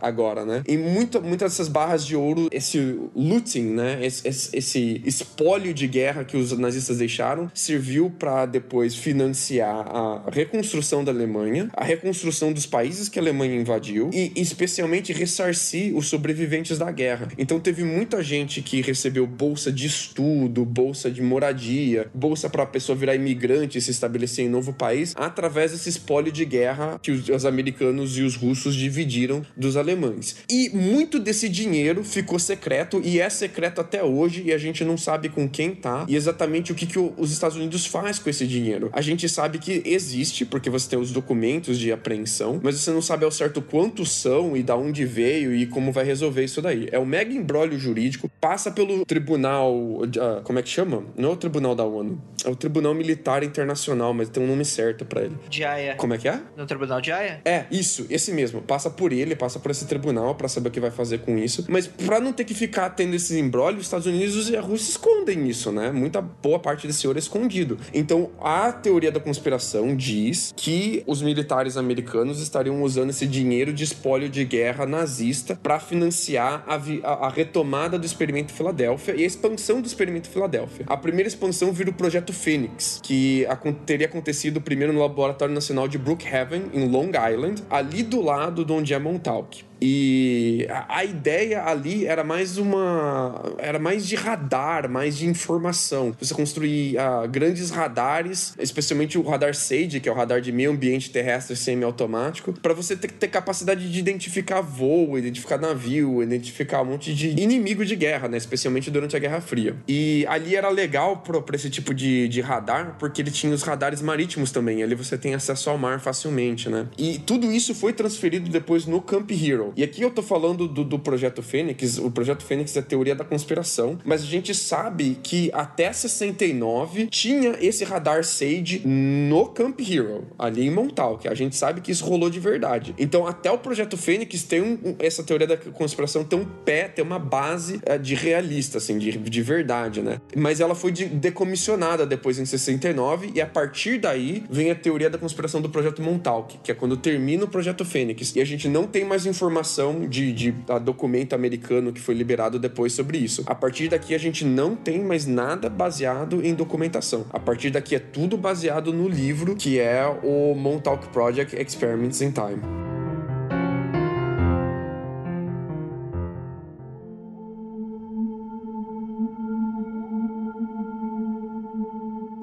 agora, né? E muita, muitas dessas barras de ouro esse looting, né, esse, esse, esse, espólio de guerra que os nazistas deixaram, serviu para depois financiar a reconstrução da Alemanha, a reconstrução dos países que a Alemanha invadiu e especialmente ressarcir os sobreviventes da guerra. Então teve muita gente que recebeu bolsa de estudo, bolsa de moradia, bolsa para a pessoa virar imigrante e se estabelecer em novo país através desse espólio de guerra que os, os americanos e os russos dividiram dos alemães. E muito desse dinheiro ficou secreto e é secreto até hoje e a gente não sabe com quem tá e exatamente o que, que os Estados Unidos faz com esse dinheiro. A gente sabe que existe, porque você tem os documentos de apreensão, mas você não sabe ao certo quantos são e da onde veio e como vai resolver isso daí. É um mega embrólio jurídico, passa pelo tribunal. Uh, como é que chama? Não é o tribunal da ONU, é o Tribunal Militar Internacional, mas tem um nome certo para ele. De Haia. Como é que é? No Tribunal de Haia? É, isso, esse mesmo. Passa por ele, passa por esse tribunal para saber o que vai fazer com isso. Mas para não ter que ficar tendo esses embrólios, os Estados Unidos e a Rússia escondem isso, né? Muita boa parte desse ouro é escondido. Então, a teoria da conspiração diz que os militares americanos estariam usando esse dinheiro de espólio de guerra nazista para financiar a, a, a, retomada do experimento Filadélfia e a expansão do experimento Filadélfia. A primeira expansão vira o projeto Phoenix, que teria acontecido primeiro no Laboratório Nacional de Brookhaven, em Long Island, ali do lado onde é Montauk. E a, ideia ali era mais uma. Era mais de radar, mais de informação. Você construir uh, grandes radares, especialmente o radar SAGE, que é o radar de meio ambiente terrestre semiautomático, para você ter, ter capacidade de identificar voo, identificar navio, identificar um monte de inimigo de guerra, né? Especialmente durante a Guerra Fria. E ali era legal para esse tipo de, de radar, porque ele tinha os radares marítimos também. Ali você tem acesso ao mar facilmente, né? E tudo isso foi transferido depois no Camp Hero. E aqui eu tô falando do, do Projeto Fênix. O Projeto Fênix é a teoria da conspiração, mas a gente sabe que até 69 tinha esse radar SAGE no Camp Hero, ali em Montauk. A gente sabe que isso rolou de verdade. Então, até o Projeto Fênix tem um, essa teoria da conspiração tem um pé, tem uma base é, de realista, assim, de, de verdade, né? Mas ela foi de, decomissionada depois em 69 e a partir daí vem a teoria da conspiração do Projeto Montauk, que é quando termina o Projeto Fênix. E a gente não tem mais informação de, de documento americano que foi liberado depois sobre isso. A partir daqui a gente não tem mais nada baseado em documentação. A partir daqui é tudo baseado no livro que é o Montauk Project Experiments in Time.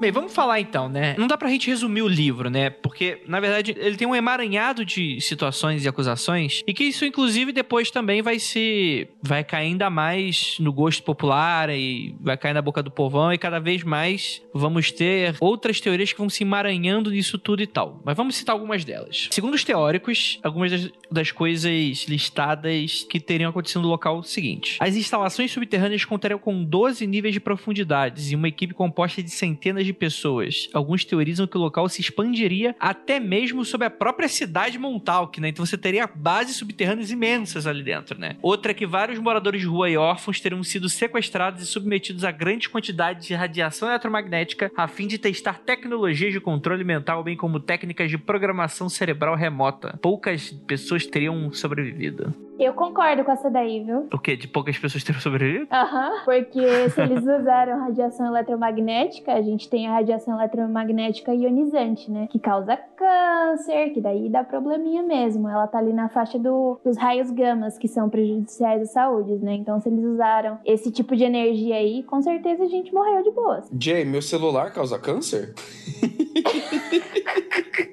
Bem, vamos falar então, né? Não dá pra gente resumir o livro, né? Porque, na verdade, ele tem um emaranhado de situações e acusações e que isso, inclusive, depois também vai se... vai cair ainda mais no gosto popular e vai cair na boca do povão e cada vez mais vamos ter outras teorias que vão se emaranhando nisso tudo e tal. Mas vamos citar algumas delas. Segundo os teóricos, algumas das, das coisas listadas que teriam acontecido no local seguinte. As instalações subterrâneas contariam com 12 níveis de profundidades e uma equipe composta de centenas de de pessoas. Alguns teorizam que o local se expandiria até mesmo sobre a própria cidade Montauk, né? Então você teria bases subterrâneas imensas ali dentro, né? Outra é que vários moradores de rua e órfãos teriam sido sequestrados e submetidos a grandes quantidades de radiação eletromagnética a fim de testar tecnologias de controle mental, bem como técnicas de programação cerebral remota. Poucas pessoas teriam sobrevivido. Eu concordo com essa daí, viu? O quê? De poucas pessoas terem sobrevivido? Aham, uhum, porque se eles usaram radiação eletromagnética, a gente tem a radiação eletromagnética ionizante, né? Que causa câncer, que daí dá probleminha mesmo. Ela tá ali na faixa do, dos raios gamas, que são prejudiciais à saúde, né? Então, se eles usaram esse tipo de energia aí, com certeza a gente morreu de boas. Jay, meu celular causa câncer?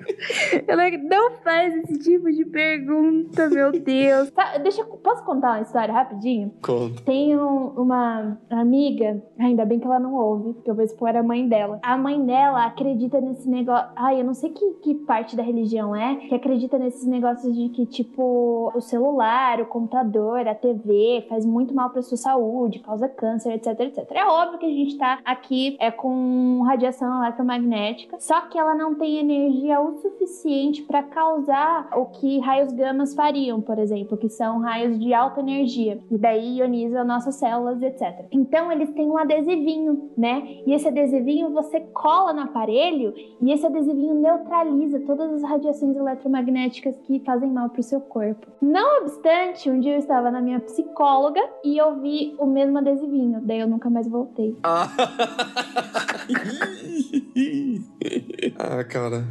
não faz esse tipo de pergunta, meu Deus. Tá, deixa, posso contar uma história rapidinho? Conta. Tem um, uma amiga, ainda bem que ela não ouve, porque eu vou expor a mãe dela. A mãe dela acredita nesse negócio. Ai, eu não sei que, que parte da religião é, que acredita nesses negócios de que, tipo, o celular, o computador, a TV faz muito mal pra sua saúde, causa câncer, etc, etc. É óbvio que a gente tá aqui é com radiação eletromagnética, só que ela não tem energia o suficiente para causar o que raios gamas fariam, por exemplo, que são raios de alta energia, e daí ioniza nossas células, etc. Então eles têm um adesivinho, né? E esse adesivinho você cola no aparelho e esse adesivinho neutraliza todas as radiações eletromagnéticas que fazem mal para o seu corpo. Não obstante, um dia eu estava na minha psicóloga e eu vi o mesmo adesivinho, daí eu nunca mais voltei. Ah cara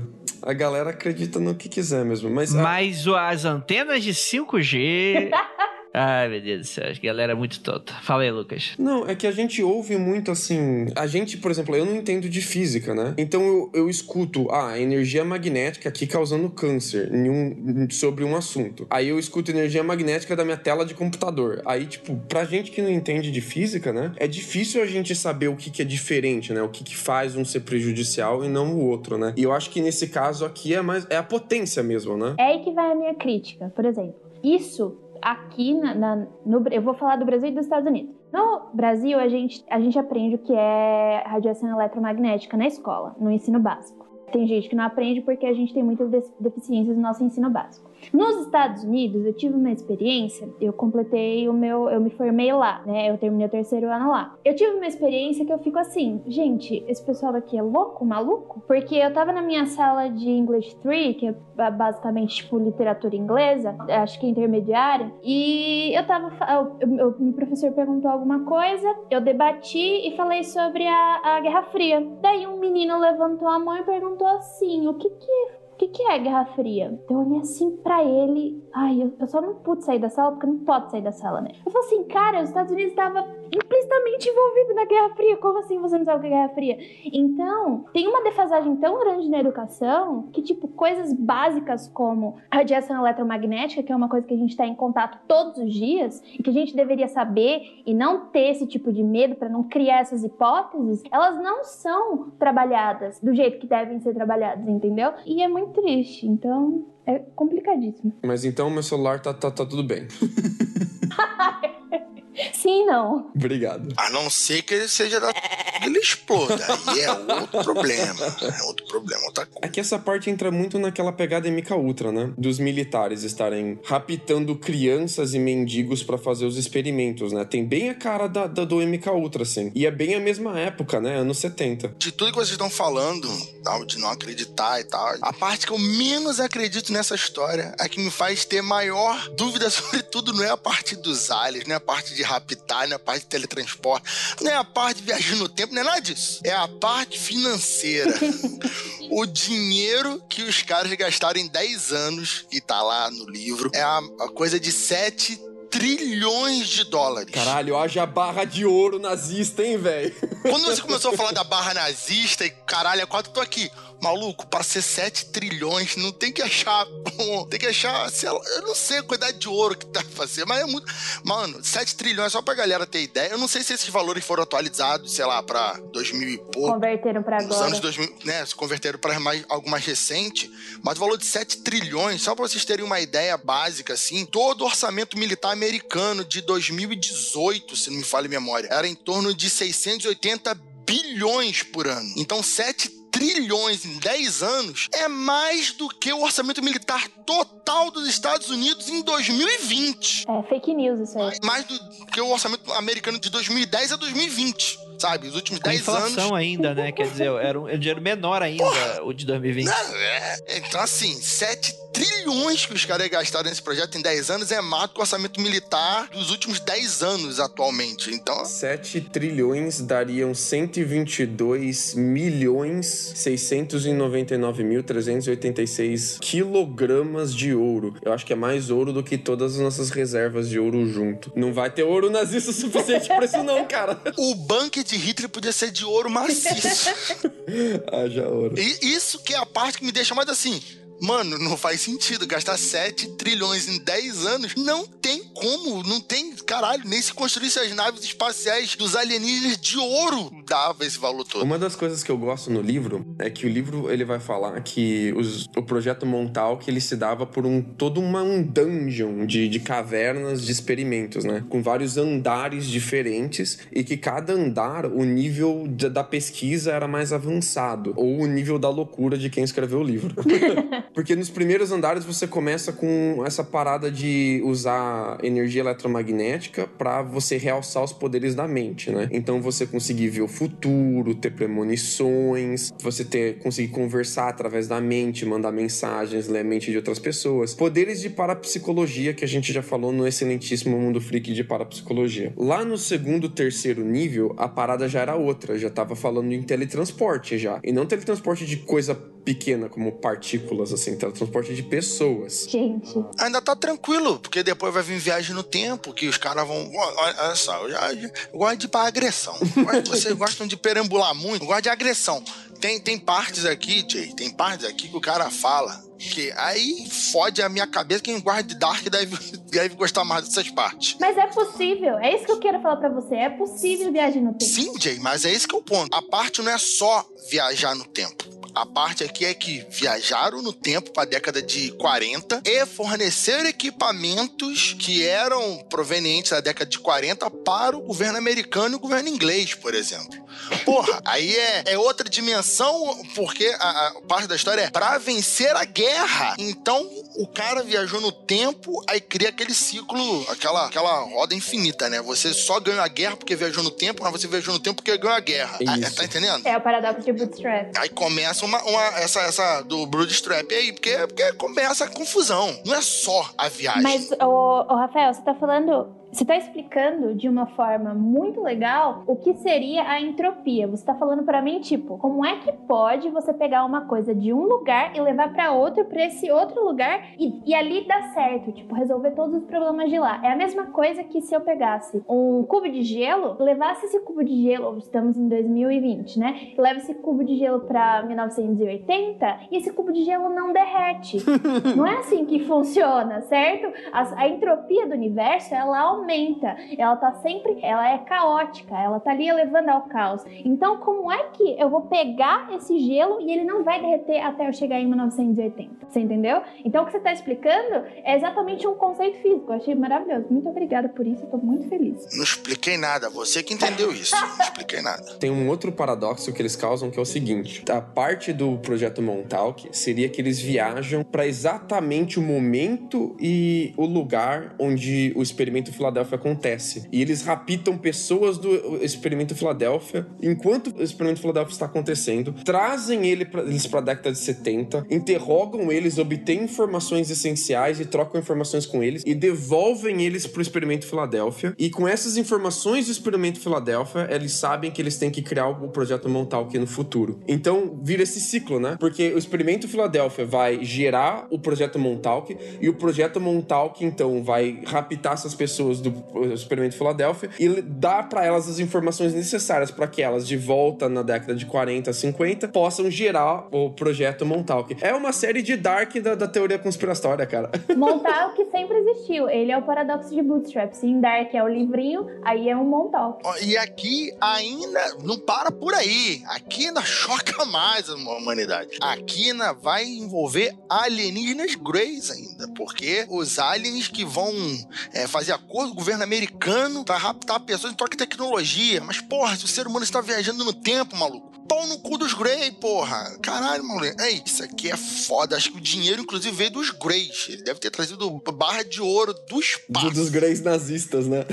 a galera acredita no que quiser mesmo. Mas, mas as antenas de 5G. Ai, meu Deus do céu, a galera é muito tonta. Fala aí, Lucas. Não, é que a gente ouve muito assim. A gente, por exemplo, eu não entendo de física, né? Então eu, eu escuto, ah, energia magnética aqui causando câncer um, sobre um assunto. Aí eu escuto energia magnética da minha tela de computador. Aí, tipo, pra gente que não entende de física, né? É difícil a gente saber o que, que é diferente, né? O que, que faz um ser prejudicial e não o outro, né? E eu acho que nesse caso aqui é mais. É a potência mesmo, né? É aí que vai a minha crítica. Por exemplo, isso aqui na, na, no, eu vou falar do Brasil e dos Estados Unidos. No Brasil, a gente, a gente aprende o que é radiação eletromagnética na escola, no ensino básico. Tem gente que não aprende porque a gente tem muitas deficiências no nosso ensino básico. Nos Estados Unidos, eu tive uma experiência, eu completei o meu, eu me formei lá, né? Eu terminei o terceiro ano lá. Eu tive uma experiência que eu fico assim, gente, esse pessoal daqui é louco, maluco? Porque eu tava na minha sala de English 3, que é basicamente tipo literatura inglesa, acho que é intermediária, e eu tava, o professor perguntou alguma coisa, eu debati e falei sobre a, a Guerra Fria. Daí um menino levantou a mão e perguntou assim: o que que o que, que é Guerra Fria? Eu olhei assim pra ele. Ai, eu, eu só não pude sair da sala porque não pode sair da sala, né? Eu falei assim, cara, os Estados Unidos estavam implicitamente envolvido na Guerra Fria. Como assim você não sabe o que é Guerra Fria? Então, tem uma defasagem tão grande na educação que, tipo, coisas básicas como radiação eletromagnética, que é uma coisa que a gente está em contato todos os dias e que a gente deveria saber e não ter esse tipo de medo para não criar essas hipóteses, elas não são trabalhadas do jeito que devem ser trabalhadas, entendeu? E é muito triste. Então, é complicadíssimo. Mas então meu celular tá, tá, tá tudo bem. Sim, não. Obrigado. A não ser que ele seja da. ele exploda. Aí é outro problema. É outro problema, outra coisa. Aqui essa parte entra muito naquela pegada MK Ultra, né? Dos militares estarem raptando crianças e mendigos pra fazer os experimentos, né? Tem bem a cara da, da- do MK Ultra, assim. E é bem a mesma época, né? Anos 70. De tudo que vocês estão falando, tal, de não acreditar e tal, a parte que eu menos acredito nessa história, a que me faz ter maior dúvida sobre tudo, não é a parte dos aliens, não é a parte de raptar, não é a parte de teletransporte, não é a parte de viajar no tempo, não é nada disso. É a parte financeira. o dinheiro que os caras gastaram em 10 anos, que tá lá no livro, é a, a coisa de 7 trilhões de dólares. Caralho, haja barra de ouro nazista, hein, velho? Quando você começou a falar da barra nazista e caralho, é quatro, eu tô aqui. Maluco, pra ser 7 trilhões, não tem que achar. Tem que achar, sei lá, eu não sei a quantidade de ouro que tá pra fazer, mas é muito. Mano, 7 trilhões, só pra galera ter ideia. Eu não sei se esses valores foram atualizados, sei lá, pra 2000 e pouco. Converteram pra Nos agora. anos 2000, né, se converteram para mais, algo mais recente, mas o valor de 7 trilhões, só para vocês terem uma ideia básica, assim, todo o orçamento militar americano de 2018, se não me falha a memória, era em torno de 680 bilhões por ano. Então, 7 trilhões em 10 anos é mais do que o orçamento militar total dos Estados Unidos em 2020 É fake news isso aí. mais do que o orçamento americano de 2010 a 2020, sabe? Os últimos Com 10 inflação anos. ainda, né? Quer dizer, era um, era um dinheiro menor ainda, o de 2020. É, então, assim, 7 trilhões que os caras gastaram nesse projeto em 10 anos é mais do que o orçamento militar dos últimos 10 anos atualmente. Então, 7 trilhões dariam 122 milhões 699.386 quilogramas de ouro. Eu acho que é mais ouro do que todas as nossas reservas de ouro junto. Não vai ter ouro nazista suficiente pra isso não, cara. o bunker de Hitler podia ser de ouro maciço. Haja ouro. e isso que é a parte que me deixa mais assim. Mano, não faz sentido gastar 7 trilhões em 10 anos. Não tem como, não tem, caralho, nem se construísse as naves espaciais dos alienígenas de ouro dava esse valor todo. Uma das coisas que eu gosto no livro é que o livro ele vai falar que os- o projeto Montauk ele se dava por um todo uma, um dungeon de, de cavernas de experimentos, né? Com vários andares diferentes e que cada andar o nível da, da pesquisa era mais avançado ou o nível da loucura de quem escreveu o livro. Porque nos primeiros andares você começa com essa parada de usar energia eletromagnética para você realçar os poderes da mente, né? Então você conseguir ver o futuro, ter premonições, você ter conseguir conversar através da mente, mandar mensagens, ler a mente de outras pessoas. Poderes de parapsicologia que a gente já falou no excelentíssimo mundo freak de parapsicologia. Lá no segundo, terceiro nível, a parada já era outra, já tava falando em teletransporte já. E não teletransporte de coisa pequena como partículas assim, teletransporte de pessoas. Gente, Ainda tá tranquilo, porque depois vai vir viagem no tempo, que os caras vão. Olha, só, eu, já, eu gosto de ir pra agressão. Gosto- Vocês gostam de perambular muito, eu gosto de agressão. Tem, tem partes aqui, Jay, tem partes aqui que o cara fala que aí fode a minha cabeça. Quem gosta de Dark deve, deve gostar mais dessas partes. mas é possível. É isso que eu quero falar pra você. É possível viajar no tempo. Sim, Jay, mas é esse que é o ponto. A parte não é só viajar no tempo. A parte aqui é que viajaram no tempo para a década de 40 e forneceram equipamentos que eram provenientes da década de 40 para o governo americano e o governo inglês, por exemplo. Porra, aí é, é outra dimensão, porque a, a parte da história é para vencer a guerra. Então, o cara viajou no tempo, aí cria aquele ciclo, aquela, aquela roda infinita, né? Você só ganhou a guerra porque viajou no tempo, mas você viajou no tempo porque ganhou a guerra. Ah, Isso. tá entendendo? É o paradoxo de Bootstrap. Aí começa uma, uma- essa, essa do Broodstrap aí, porque, porque começa a confusão. Não é só a viagem. Mas, ô, ô, Rafael, você tá falando Você está explicando de uma forma muito legal o que seria a entropia. Você está falando para mim, tipo, como é que pode você pegar uma coisa de um lugar e levar para outro, para esse outro lugar e, e ali dar certo, tipo, resolver todos os problemas de lá. É a mesma coisa que se eu pegasse um cubo de gelo, levasse esse cubo de gelo, estamos em 2020, né? Leva esse cubo de gelo para 1980 e esse cubo de gelo não derrete. não é assim que funciona, certo? A, a entropia do universo, ela aumenta. Ela tá sempre, ela é caótica, ela tá ali levando ao caos. Então, como é que eu vou pegar esse gelo e ele não vai derreter até eu chegar em 1980? Você entendeu? Então, o que você tá explicando é exatamente um conceito físico. Eu achei maravilhoso. Muito obrigada por isso, eu tô muito feliz. Não expliquei nada, você que entendeu isso. Não expliquei nada. Tem um outro paradoxo que eles causam que é o seguinte: a parte do projeto Montauk seria que eles viajam para exatamente o momento e o lugar onde o experimento Filadélfia acontece. E eles raptam pessoas do experimento Filadélfia enquanto o experimento Filadélfia está acontecendo, trazem ele pra, eles para a década de 70, interrogam eles, obtêm informações essenciais e trocam informações com eles e devolvem eles para o experimento Filadélfia. E com essas informações do experimento Filadélfia, eles sabem que eles têm que criar o projeto Montauk no futuro. Então vira esse ciclo, né? Porque o experimento Filadélfia vai gerar o projeto Montauk e o projeto Montauk então vai raptar essas pessoas do experimento Filadélfia e dar para elas as informações necessárias para que elas de volta na década de 40, 50 possam gerar o projeto Montauk. É uma série de Dark da, da teoria conspiratória, cara. Montauk sempre existiu. Ele é o paradoxo de Bootstrap. Se em Dark é o livrinho, aí é um Montauk. E aqui ainda não para por aí. Aqui ainda choca mais a humanidade. Aqui ainda vai envolver alienígenas greys ainda. Porque os aliens que vão é, fazer acordo o governo americano pra raptar pessoas em troca de tecnologia. Mas, porra, se o ser humano está viajando no tempo, maluco. Pau no cu dos Grey, porra. Caralho, maluco. É, isso aqui é foda. Acho que o dinheiro, inclusive, veio dos Greys. Ele deve ter trazido barra de ouro do espaço. Do- dos Greys nazistas, né?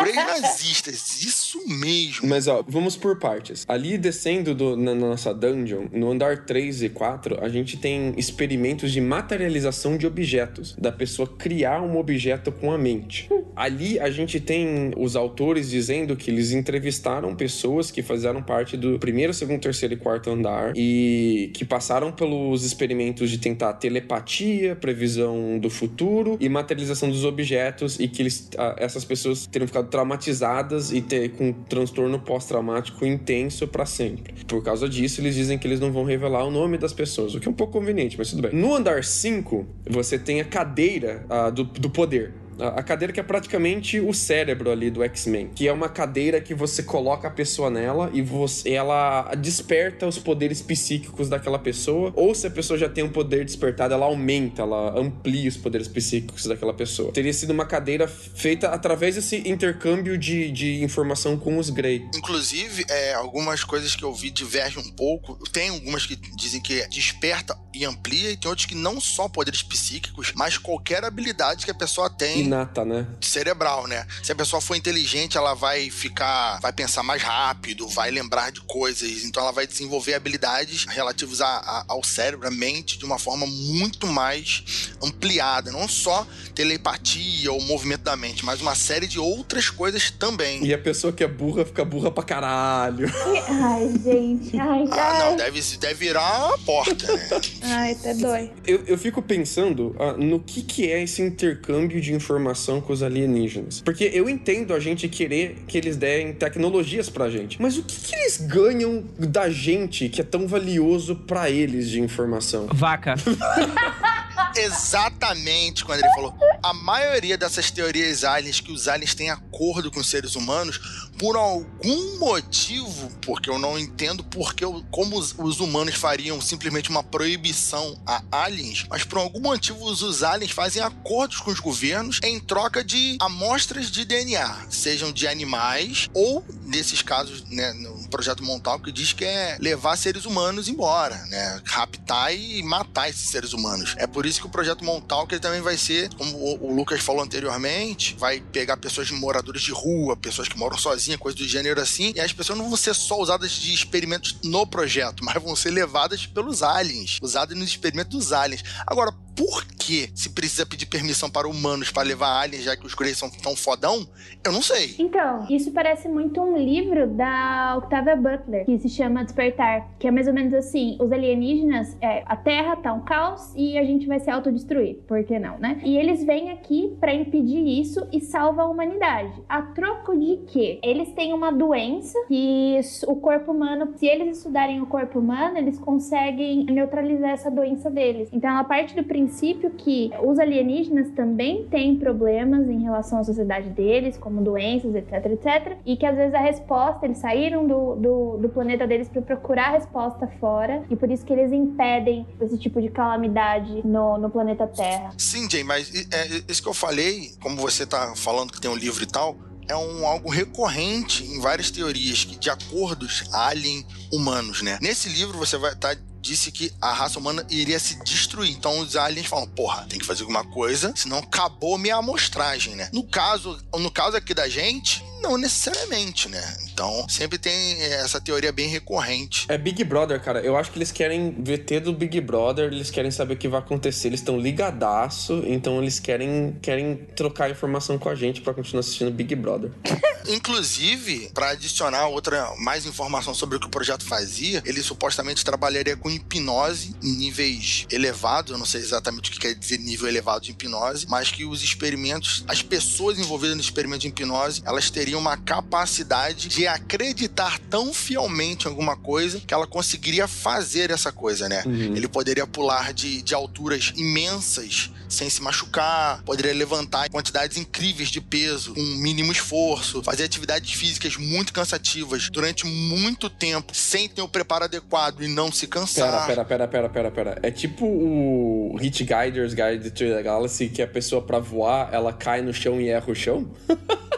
Greys nazistas. Isso mesmo. Mas ó, vamos por partes. Ali descendo do- na nossa dungeon, no andar 3 e 4, a gente tem experimentos de materialização de objetos, da pessoa criar um objeto com a mente. Ali a gente tem os autores dizendo que eles entrevistaram pessoas que fizeram parte do primeiro, segundo, terceiro e quarto andar e que passaram pelos experimentos de tentar telepatia, previsão do futuro e materialização dos objetos e que eles, ah, essas pessoas teriam ficado traumatizadas e ter com transtorno pós-traumático intenso pra sempre. Por causa disso, eles dizem que eles não vão revelar o nome das pessoas, o que é um pouco conveniente, mas tudo bem. No andar 5, você tem a cadeira ah, do, do poder. A cadeira que é praticamente o cérebro ali do X-Men, que é uma cadeira que você coloca a pessoa nela e você, ela desperta os poderes psíquicos daquela pessoa, ou se a pessoa já tem um poder despertado, ela aumenta, ela amplia os poderes psíquicos daquela pessoa. Teria sido uma cadeira feita através desse intercâmbio de, de informação com os Grey. Inclusive, é, algumas coisas que eu vi divergem um pouco. Tem algumas que dizem que desperta e amplia, e tem outros que não só poderes psíquicos, mas qualquer habilidade que a pessoa tem Inata, né? cerebral, né? Se a pessoa for inteligente, ela vai ficar, vai pensar mais rápido, vai lembrar de coisas, então ela vai desenvolver habilidades relativas a- a- ao cérebro, à mente, de uma forma muito mais ampliada, não só telepatia ou movimento da mente, mas uma série de outras coisas também. E a pessoa que é burra fica burra pra caralho. Ai, gente. Ai, Ah, não, ai. deve, deve virar uma porta, né? Ai, até dói. Eu, eu fico pensando ah, no que, que é esse intercâmbio de informação com os alienígenas. Porque eu entendo a gente querer que eles deem tecnologias pra gente. Mas o que, que eles ganham da gente que é tão valioso pra eles de informação? Vaca. Exatamente quando ele falou. A maioria dessas teorias aliens, que os aliens têm acordo com os seres humanos, por algum motivo, porque eu não entendo porque eu- como os, os humanos fariam simplesmente uma proibição a aliens, mas por algum motivo os, os aliens fazem acordos com os governos em troca de amostras de DNA, sejam de animais ou, nesses casos, né, no projeto Montal, que diz que é levar seres humanos embora, né? Raptar e matar esses seres humanos. É por isso que o projeto Montal, que também vai ser, como o, o Lucas falou anteriormente, vai pegar pessoas moradores de rua, pessoas que moram sozinhas, coisas do gênero assim, e as pessoas não vão ser só usadas de experimentos no projeto, mas vão ser levadas pelos aliens, usadas nos experimentos dos aliens. Agora, por que se precisa pedir permissão para humanos para levar aliens, já que os Greys são tão fodão, eu não sei. Então, isso parece muito um livro da Octavia Butler, que se chama Despertar, que é mais ou menos assim, os alienígenas, é, a Terra tá um caos e a gente vai se autodestruir, por que não, né? E eles vêm aqui para impedir isso e salva a humanidade. A troco de quê? Eles têm uma doença que o corpo humano, se eles estudarem o corpo humano, eles conseguem neutralizar essa doença deles. Então ela parte do princípio que os alienígenas também têm problemas em relação à sociedade deles, como doenças, etc, etc. E que às vezes a resposta, eles saíram do, do, do planeta deles para procurar a resposta fora, e por isso que eles impedem esse tipo de calamidade no, no planeta Terra. Sim, Jay, mas é, isso que eu falei, como você tá falando que tem um livro e tal, é um algo recorrente em várias teorias de acordos alien humanos, né? Nesse livro você vai estar tá disse que a raça humana iria se destruir. Então os aliens falam, porra, tem que fazer alguma coisa, senão acabou minha amostragem, né? No caso, no caso aqui da gente, não necessariamente, né? Então, sempre tem essa teoria bem recorrente. É Big Brother, cara. Eu acho que eles querem VT do Big Brother, eles querem saber o que vai acontecer, eles estão ligadaço, então eles querem, querem trocar informação com a gente para continuar assistindo Big Brother. Inclusive, para adicionar outra mais informação sobre o que o projeto fazia, ele supostamente trabalharia com hipnose em níveis elevados, eu não sei exatamente o que quer dizer nível elevado de hipnose, mas que os experimentos, as pessoas envolvidas no experimento de hipnose, elas teriam teria uma capacidade de acreditar tão fielmente em alguma coisa que ela conseguiria fazer essa coisa, né? Uhum. Ele poderia pular de, de alturas imensas sem se machucar, poderia levantar quantidades incríveis de peso com mínimo esforço, fazer atividades físicas muito cansativas durante muito tempo sem ter o preparo adequado e não se cansar. Pera, pera, pera, pera, pera, pera. É tipo o Hit Guiders Guide to the Galaxy que a pessoa para voar, ela cai no chão e erra o chão?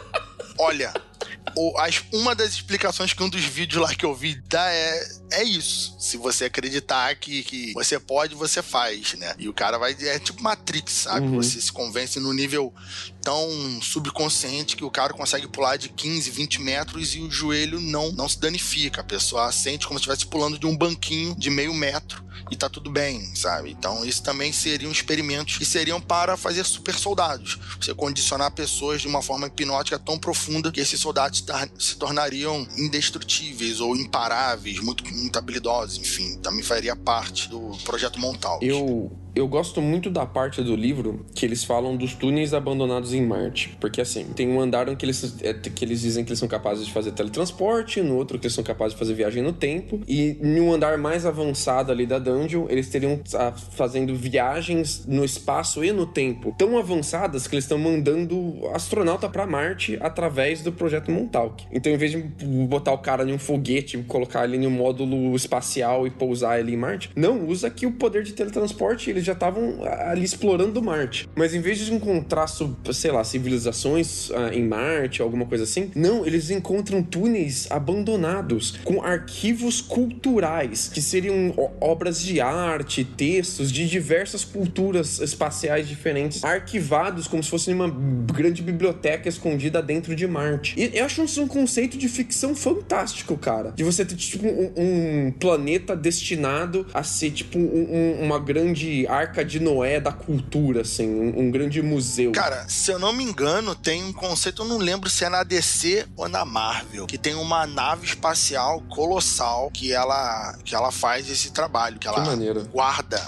Olha, o, as, uma das explicações que um dos vídeos lá que eu vi dá é, é isso. Se você acreditar que, que você pode, você faz, né? E o cara vai. É tipo Matrix, sabe? Uhum. Você se convence no nível tão subconsciente que o cara consegue pular de 15, 20 metros e o joelho não, não se danifica. A pessoa sente como se estivesse pulando de um banquinho de meio metro e tá tudo bem, sabe? Então, isso também seriam experimentos que seriam para fazer super soldados. Você condicionar pessoas de uma forma hipnótica tão profunda que esses soldados se tornariam indestrutíveis ou imparáveis, muito, muito habilidosos, enfim. Também faria parte do projeto Montauk. Eu eu gosto muito da parte do livro que eles falam dos túneis abandonados em Marte. Porque assim, tem um andar que eles, é, que eles dizem que eles são capazes de fazer teletransporte, no outro que eles são capazes de fazer viagem no tempo. E em um andar mais avançado ali da dungeon, eles teriam ah, fazendo viagens no espaço e no tempo tão avançadas que eles estão mandando astronauta para Marte através do projeto Montauk. Então, em vez de botar o cara em um foguete, colocar ele em um módulo espacial e pousar ele em Marte, não, usa aqui o poder de teletransporte. Eles eles já estavam ah, ali explorando Marte. Mas em vez de encontrar, sei lá, civilizações uh, em Marte, alguma coisa assim, não, eles encontram túneis abandonados com arquivos culturais, que seriam obras de arte, textos de diversas culturas espaciais diferentes, arquivados como se fosse uma grande biblioteca escondida dentro de Marte. E eu acho isso um conceito de ficção fantástico, cara. De você ter, tipo, um, um planeta destinado a ser, tipo, um, uma grande arca de Noé da cultura, assim, um, um, grande museu. Cara, se eu não me engano, tem um conceito, eu não lembro se é na DC ou na Marvel, que tem uma nave espacial colossal que ela, que ela faz esse trabalho, que ela que guarda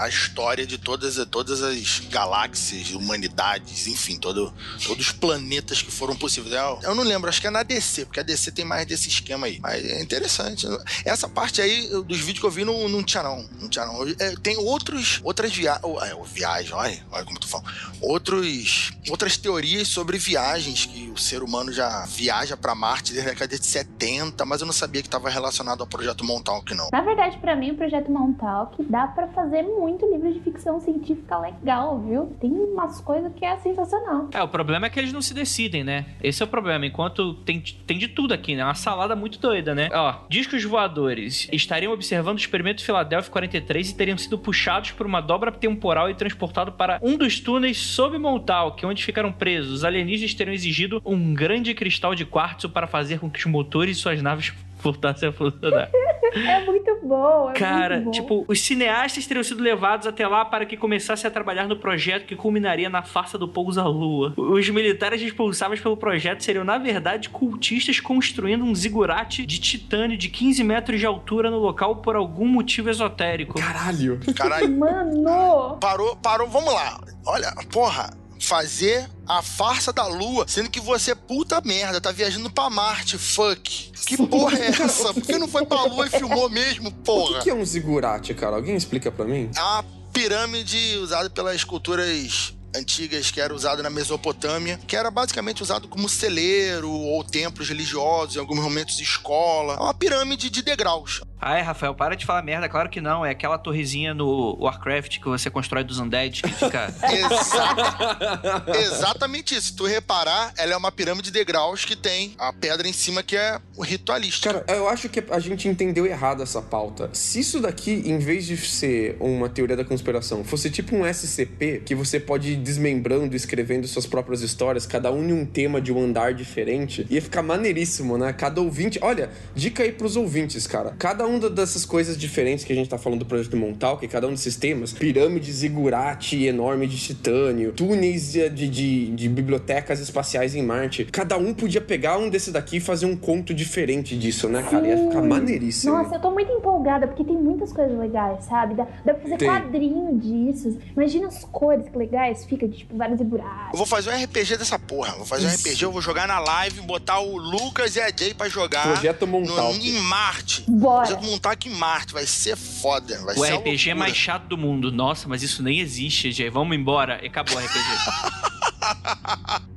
a história de todas, todas as galáxias, humanidades, enfim, todo, todos os planetas que foram possíveis. Eu, não lembro, acho que é na DC, porque a DC tem mais desse esquema aí. Mas é interessante. Essa parte aí dos vídeos que eu vi não, não tinha, não. Não tinha, não. É, tem outros, outras via é, viagens, olha, olha como tô falando. Outros, outras teorias sobre viagens que o ser humano já viaja para Marte desde a década de 70, mas eu não sabia que estava relacionado ao projeto Montauk, não. Na verdade, para mim, o projeto Montauk dá para fazer muito muito livro de ficção científica legal, viu? Tem umas coisas que é sensacional. É, o problema é que eles não se decidem, né? Esse é o problema. Enquanto tem, tem de tudo aqui, né? Uma salada muito doida, né? Ó, diz que os voadores estariam observando o experimento Filadélfia 43 e teriam sido puxados por uma dobra temporal e transportados para um dos túneis sob Montauk, onde ficaram presos. Os alienígenas teriam exigido um grande cristal de quartzo para fazer com que os motores e suas naves voltassem a funcionar. É muito bom. É Cara, muito bom. tipo, os cineastas teriam sido levados até lá para que começasse a trabalhar no projeto que culminaria na farsa do pouso à lua. Os militares responsáveis pelo projeto seriam, na verdade, cultistas construindo um zigurate de titânio de 15 metros de altura no local por algum motivo esotérico. Caralho. Caralho, Mano! parou, parou, vamos lá. Olha, porra, fazer a farsa da lua, sendo que você, puta merda, tá viajando pra Marte, fuck. Que porra é essa? Por que não foi pra lua e filmou mesmo, O porra? que, que é um zigurate, cara? Alguém explica pra mim? É uma pirâmide usada pelas culturas antigas que era usada na Mesopotâmia, que era basicamente usado como celeiro ou templos religiosos, em alguns momentos escola. É uma pirâmide de degraus. Ai, Rafael, para de falar merda. Claro que não. É aquela torrezinha no Warcraft que você constrói dos undead que fica. Exata- Exatamente isso. Se tu reparar, ela é uma pirâmide de degraus que tem a pedra em cima que é o ritualístico. Cara, eu acho que a gente entendeu errado essa pauta. Se isso daqui, em vez de ser uma teoria da conspiração, fosse tipo um SCP, que você pode ir desmembrando, escrevendo suas próprias histórias, cada um em um tema de um andar diferente, ia ficar maneiríssimo, né? Cada ouvinte. Olha, dica aí pros ouvintes, cara. Cada uma dessas coisas diferentes que a gente tá falando do projeto Montauk, cada um desses temas, pirâmide zigurate enorme de titânio, túneis de, de, de- bibliotecas espaciais em Marte. Cada um podia pegar um desse daqui e fazer um conto diferente disso, né, cara? Ia ficar Sim. maneiríssimo. Nossa, eu tô muito empolgada, porque tem muitas coisas legais, sabe? Dá, dá pra fazer Tem. quadrinho disso. Imagina as cores que legais, fica de tipo vários Eu buracos. vou fazer um RPG dessa porra. Vou fazer um Isso. RPG, eu vou jogar na live, botar o Lucas e a Jay pra jogar Projeto no, Montauk. em Marte. Bora! Projeto Montauk em Marte. Vai ser foda. Vai O ser RPG mais chato do mundo. Nossa, mas isso nem existe, Jay. Vamos embora. E acabou o RPG.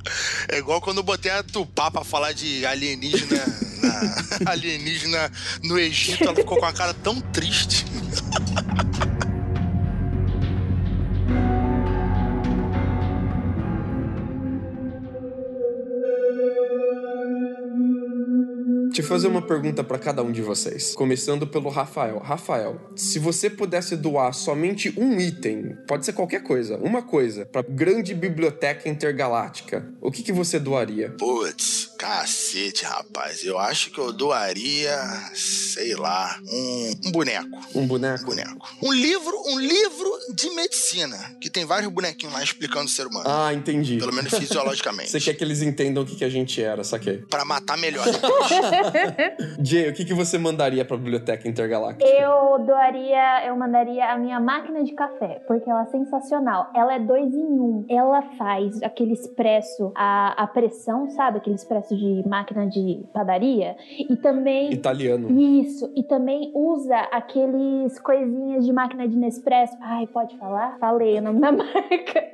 É igual quando eu botei a Tupá pra falar de alienígena, na- alienígena no Egito, ela ficou com a cara tão triste. Eu fazer uma pergunta pra cada um de vocês. Começando pelo Rafael. Rafael, se você pudesse doar somente um item, pode ser qualquer coisa, uma coisa, pra grande biblioteca intergaláctica, o que, que você doaria? Putz, cacete, rapaz. Eu acho que eu doaria, sei lá, um, um boneco. Um Um boneco? boneco. Um livro, um livro de medicina, que tem vários bonequinhos lá explicando o ser humano. Ah, entendi. Pelo menos fisiologicamente. Você quer que eles entendam o que, que a gente era, saquei. Pra matar melhor depois. Jay, o que, que você mandaria pra biblioteca intergaláctica? Eu doaria, eu mandaria a minha máquina de café, porque ela é sensacional. Ela é dois em um. Ela faz aquele expresso a, a pressão, sabe? Aquele expresso de máquina de padaria. E também. Italiano. Isso, e também usa aqueles coisinhas de máquina de Nespresso. Ai, pode falar? Falei o nome da marca.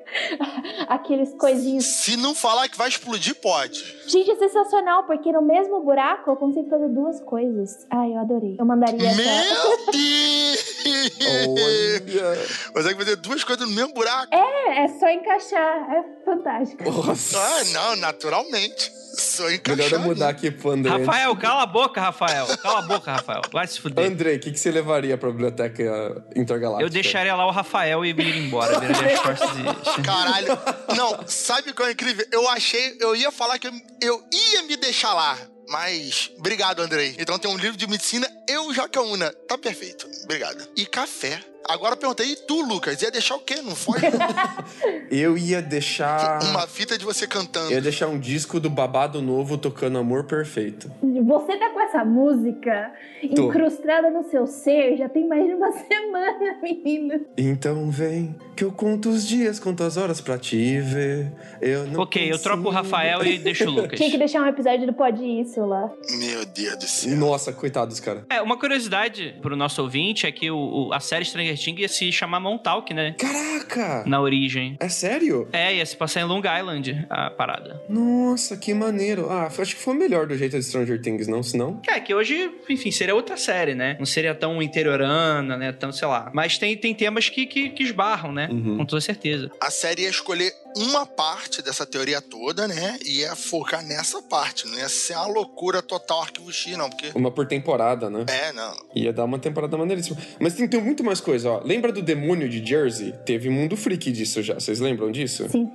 aqueles coisinhos. Se não falar que vai explodir, pode. Gente, é sensacional, porque no mesmo buraco eu consigo fazer duas coisas. Ai, eu adorei. Eu mandaria essa. Meu Deus! Olha. Consegue fazer duas coisas no mesmo buraco. É, é só encaixar. É fantástico. Nossa. Ah, não, naturalmente. Só Melhor encaixar. eu mudar aqui pro André. Rafael, cala a boca, Rafael. Cala a boca, Rafael. Vai se fuder. Andrei, o que, que você levaria pra biblioteca intergaláctica? Eu deixaria lá o Rafael e ir embora. E... Caralho. Não, sabe o que é incrível? Eu achei, eu ia falar que eu, eu ia me deixar lá. Mas, obrigado, Andrei. Então tem um livro de medicina, eu Jacaúna. Tá perfeito. Obrigado. E café. Agora eu perguntei, e tu, Lucas? Ia deixar o quê? Não foi? Eu ia deixar. Uma fita de você cantando. Eu ia deixar um disco do Babado Novo tocando Amor Perfeito. Você tá com essa música Tô. incrustada no seu ser já tem mais de uma semana, menino. Então vem, que eu conto os dias, conto as horas pra te ver. Eu não Ok, eu troco o consigo. Rafael e deixo o Lucas. Tinha que deixar um episódio do Pode Isso lá. Meu Deus do céu. Nossa, coitados, cara. É, uma curiosidade pro nosso ouvinte é que o, o- a série Stranger Things ia se chamar Montauk, né? Caraca! Na origem. É sério? É, ia se passar em Long Island, a parada. Nossa, que maneiro. Ah, acho que foi melhor do jeito de Stranger Things, não? Senão. É, que hoje, enfim, seria outra série, né? Não seria tão interiorana, né? Tão, sei lá. Mas tem, tem temas que, que, que esbarram, né? Uhum. Com toda certeza. A série ia escolher uma parte dessa teoria toda, né? E ia focar nessa parte. Não ia ser uma loucura total arquivo X, não. Porque. Uma por temporada, né? É, não. Ia dar uma temporada maneiríssima. Mas tem, tem muito mais coisa, ó. Lembra do Demônio de Jersey? Teve Mundo Freak disso já. Vocês lembram disso? Sim.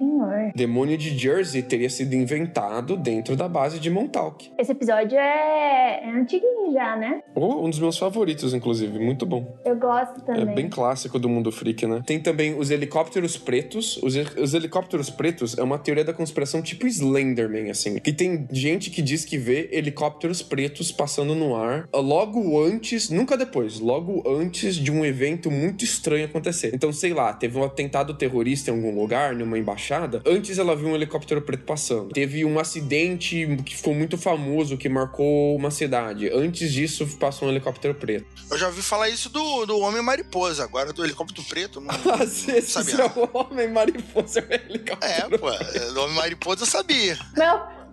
Demônio de Jersey teria sido inventado dentro da base de Montauk. Esse episódio é, é antiguinho já, né? Oh, um dos meus favoritos, inclusive. Muito bom. Eu gosto também. É bem clássico do mundo freak, né? Tem também os helicópteros pretos. Os, os helicópteros pretos é uma teoria da conspiração tipo Slenderman, assim. Que tem gente que diz que vê helicópteros pretos passando no ar logo antes, nunca depois, logo antes de um evento muito estranho acontecer. Então, sei lá, teve um atentado terrorista em algum lugar, numa embaixada. Antes ela viu um helicóptero preto passando. Teve um acidente que ficou muito famoso, que marcou uma cidade. Antes disso, passou um helicóptero preto. Eu já ouvi falar isso do, do Homem Mariposa, agora do helicóptero preto. Não, Ah, se sabia. é o homem mariposa, é um helicóptero é, pô, do Homem Mariposa eu sabia.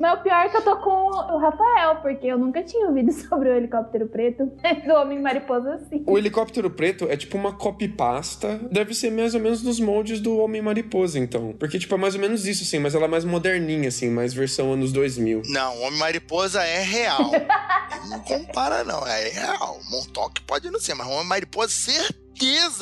Meu, meu pior é que eu tô com o Rafael, porque eu nunca tinha ouvido sobre o helicóptero preto do Homem Mariposa assim. O helicóptero preto é tipo uma copy-pasta. Deve ser mais ou menos nos moldes do Homem-Mariposa, então. Porque, tipo, é mais ou menos isso, assim. Mas ela é mais moderninha, assim. Mais versão anos 2000. Não, o Homem Mariposa é real. não compara, não. É real. Montauk pode não ser, mas o Homem Mariposa, certeza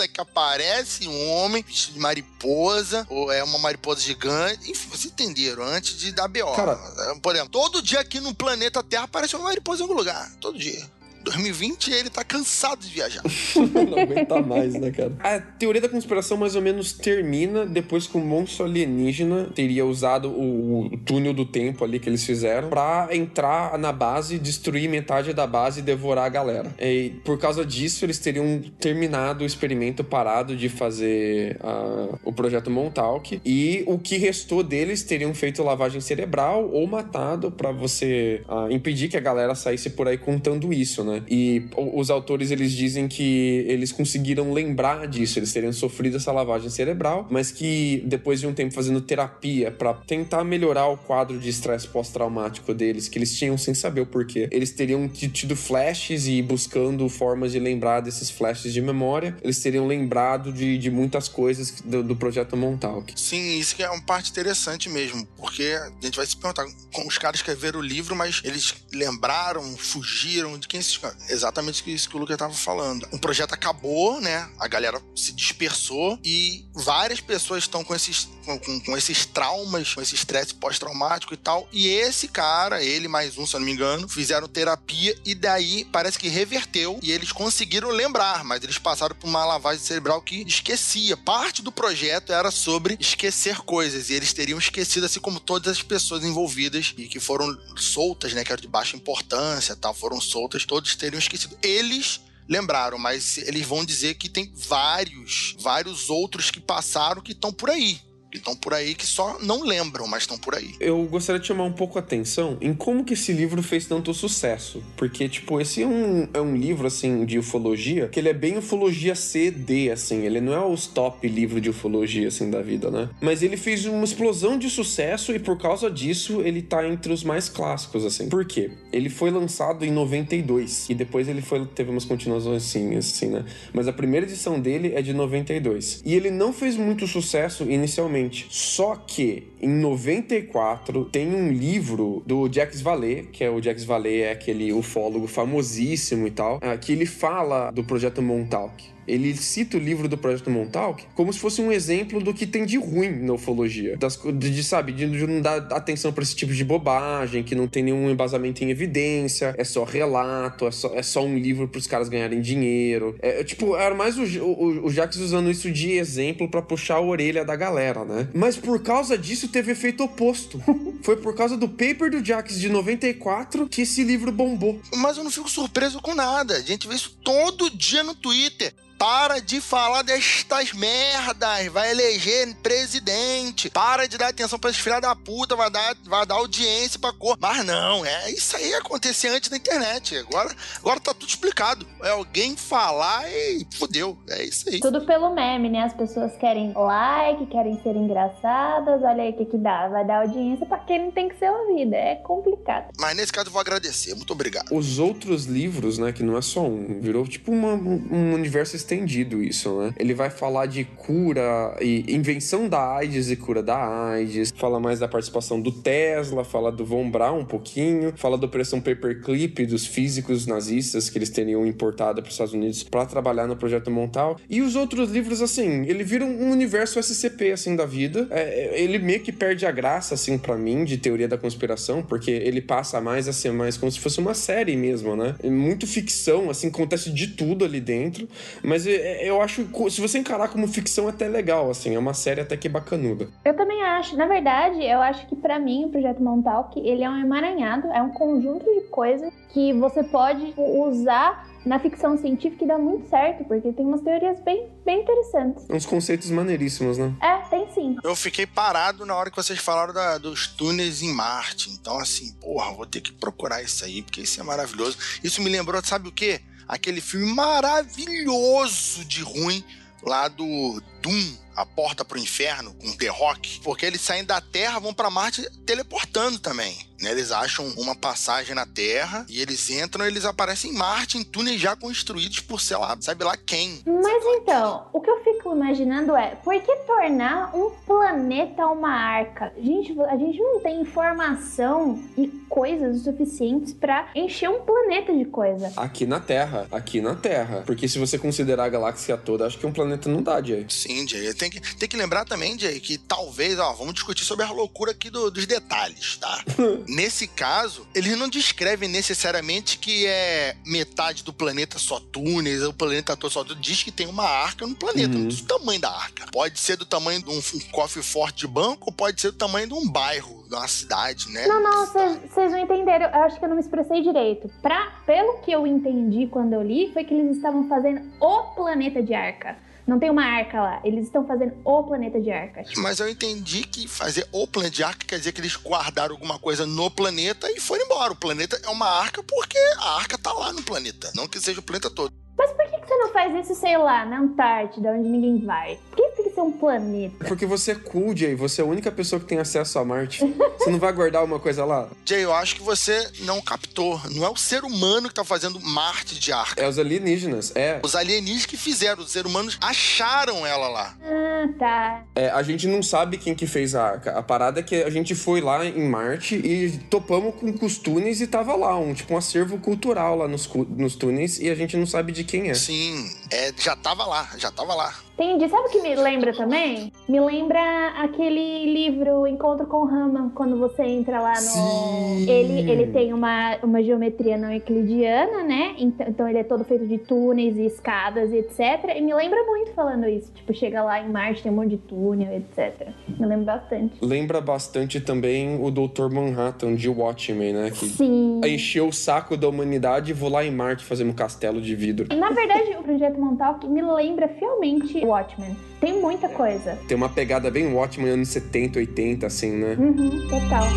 que aparece um homem vestido de mariposa, ou é uma mariposa gigante. Enfim, vocês entenderam, antes de dar B.O. Cara- Por exemplo, todo dia aqui no planeta Terra aparece uma mariposa em algum lugar. Todo dia. 2020 ele tá cansado de viajar. Não aguenta mais, né, cara? A teoria da conspiração mais ou menos termina depois que o monstro alienígena teria usado o, o túnel do tempo ali que eles fizeram pra entrar na base, destruir metade da base e devorar a galera. E por causa disso, eles teriam terminado o experimento, parado de fazer ah, o projeto Montauk. E o que restou deles teriam feito lavagem cerebral ou matado pra você ah, impedir que a galera saísse por aí contando isso, né? E o- os autores eles dizem que eles conseguiram lembrar disso, eles teriam sofrido essa lavagem cerebral, mas que depois de um tempo fazendo terapia pra tentar melhorar o quadro de estresse pós-traumático deles, que eles tinham sem saber o porquê, eles teriam tido flashes e buscando formas de lembrar desses flashes de memória, eles teriam lembrado de, de muitas coisas do, do projeto Montauk. Sim, isso que é uma parte interessante mesmo, porque a gente vai se perguntar os caras escreveram o livro, mas eles lembraram, fugiram de quem esses Exatamente isso que o Lucas estava falando. O projeto acabou, né? A galera se dispersou e várias pessoas estão com esses, com, com- com esses traumas, com esse estresse pós-traumático e tal. E esse cara, ele mais um, se eu não me engano, fizeram terapia e daí parece que reverteu e eles conseguiram lembrar, mas eles passaram por uma lavagem cerebral que esquecia. Parte do projeto era sobre esquecer coisas e eles teriam esquecido, assim como todas as pessoas envolvidas e que foram soltas, né, que eram de baixa importância, tal, foram soltas, todos teriam esquecido. Eles lembraram, mas eles vão dizer que tem vários, vários outros que passaram que estão por aí. Que estão por aí que só não lembram, mas estão por aí. Eu gostaria de chamar um pouco a atenção em como que esse livro fez tanto sucesso. Porque, tipo, esse é um, é um livro, assim, de ufologia, que ele é bem ufologia CD, assim. Ele não é os top livro de ufologia, assim, da vida, né? Mas ele fez uma explosão de sucesso e, por causa disso, ele tá entre os mais clássicos, assim. Por quê? Ele foi lançado em 92 e depois ele foi, teve umas continuações, assim, assim, né? Mas a primeira edição dele é de 92. E ele não fez muito sucesso inicialmente. Só que em 94 tem um livro do Jacques Vallée, que é o Jacques Vallée é aquele ufólogo famosíssimo e tal, ah, que ele fala do projeto Montauk. Ele cita o livro do Projeto Montauk como se fosse um exemplo do que tem de ruim na ufologia. Das, de, sabe, de, de não dar atenção pra esse tipo de bobagem, que não tem nenhum embasamento em evidência, é só relato, é só, é só um livro pros caras ganharem dinheiro. É, tipo, era mais o, o, o Jacques usando isso de exemplo pra puxar a orelha da galera, né? Mas por causa disso teve efeito oposto. Foi por causa do paper do Jacques de 94 que esse livro bombou. Mas eu não fico surpreso com nada. A gente vê isso todo dia no Twitter. Para de falar destas merdas, vai eleger presidente. Para de dar atenção pra esses filha da puta, vai dar, vai dar audiência pra cor. Mas não, é isso aí acontecia antes na internet. Agora, agora tá tudo explicado. É alguém falar e fudeu. É isso aí. Tudo pelo meme, né? As pessoas querem like, querem ser engraçadas. Olha aí o que que dá. Vai dar audiência pra quem não tem que ser ouvido. É complicado. Mas nesse caso eu vou agradecer. Muito obrigado. Os outros livros, né, que não é só um, virou tipo uma- um universo estendido isso, né? Ele vai falar de cura e invenção da AIDS e cura da AIDS, fala mais da participação do Tesla, fala do Von Braun um pouquinho, fala da Operação Paperclip, dos físicos nazistas que eles teriam importado para os Estados Unidos para trabalhar no projeto Montal. E os outros livros, assim, ele vira um universo SCP, assim, da vida. É, é, ele meio que perde a graça, assim, para mim, de teoria da conspiração, porque ele passa mais a ser mais como se fosse uma série mesmo, né? É muito ficção, assim, acontece de tudo ali dentro. Mas é, é, eu acho, se você encarar como ficção, é até legal, assim, é uma série até que bacanuda. Eu também acho. Na verdade, eu acho que para mim o Projeto Montauk, ele é um emaranhado, é um conjunto de coisas que você pode usar na ficção científica e dá muito certo, porque tem umas teorias bem, bem interessantes. Uns conceitos maneiríssimos, né? É, tem sim. Eu fiquei parado na hora que vocês falaram da, dos túneis em Marte. Então, assim, porra, vou ter que procurar isso aí, porque isso é maravilhoso. Isso me lembrou, sabe o quê? Aquele filme maravilhoso de ruim lá do Doom, A Porta pro Inferno, com The Rock, porque eles saem da Terra, vão para Marte teleportando também. Né? Eles acham uma passagem na Terra e eles entram eles aparecem em Marte, em túneis já construídos por, sei lá, sabe lá quem. Mas então, o que eu fico imaginando é, por que tornar um planeta uma arca? Gente, a gente não tem informação e coisas o suficientes para encher um planeta de coisa. Aqui na Terra, aqui na Terra. Porque se você considerar a galáxia toda, acho que um planeta não dá, Jay. Sim, Jay. Tem que, tem que lembrar também, Jay, que talvez, ó, vamos discutir sobre a loucura aqui do, dos detalhes, tá? Nesse caso, eles não descrevem necessariamente que é metade do planeta só túneis, o planeta todo só túneis. Diz que tem uma arca no planeta, uhum. não diz o tamanho da arca. Pode ser do tamanho de um, um cofre forte de banco, ou pode ser do tamanho de um bairro, de uma cidade, né? Não, não, vocês não entenderam. Eu acho que eu não me expressei direito. Pra, pelo que eu entendi quando eu li, foi que eles estavam fazendo o planeta de arca. Não tem uma arca lá. Eles estão fazendo o planeta de arca. Mas eu entendi que fazer o planeta de arca quer dizer que eles guardaram alguma coisa no planeta e foram embora. O planeta é uma arca porque a arca tá lá no planeta, não que seja o planeta todo. Mas por que, que você não faz isso, sei lá, na Antártida, onde ninguém vai? Por que tem que ser um planeta? Porque você é cool, Jay. Você é a única pessoa que tem acesso a Marte. você não vai guardar uma coisa lá? Jay, eu acho que você não captou. Não é o ser humano que tá fazendo Marte de arca. É os alienígenas, é. Os alienígenas que fizeram. Os seres humanos acharam ela lá. Ah, tá. É, a gente não sabe quem que fez a arca. A parada é que a gente foi lá em Marte e topamos com os túneis e tava lá, um tipo um acervo cultural lá nos, nos túneis e a gente não sabe de é. Sim, é, já tava lá, já tava lá. Entendi. Sabe o que me lembra também? Me lembra aquele livro Encontro com Rama, quando você entra lá no. Sim. Ele, ele tem uma, uma geometria não euclidiana, né? Então, então ele é todo feito de túneis e escadas e etc. E me lembra muito falando isso. Tipo, chega lá em Marte, tem um monte de túnel, etc. Me lembra bastante. Lembra bastante também o Dr. Manhattan de Watchmen, né? Que Sim. encheu o saco da humanidade e vou lá em Marte fazer um castelo de vidro. Na verdade, o projeto Montauk me lembra fielmente Watchmen. Tem muita coisa. Tem uma pegada bem Watchmen anos 70, 80, assim, né? Uhum, total.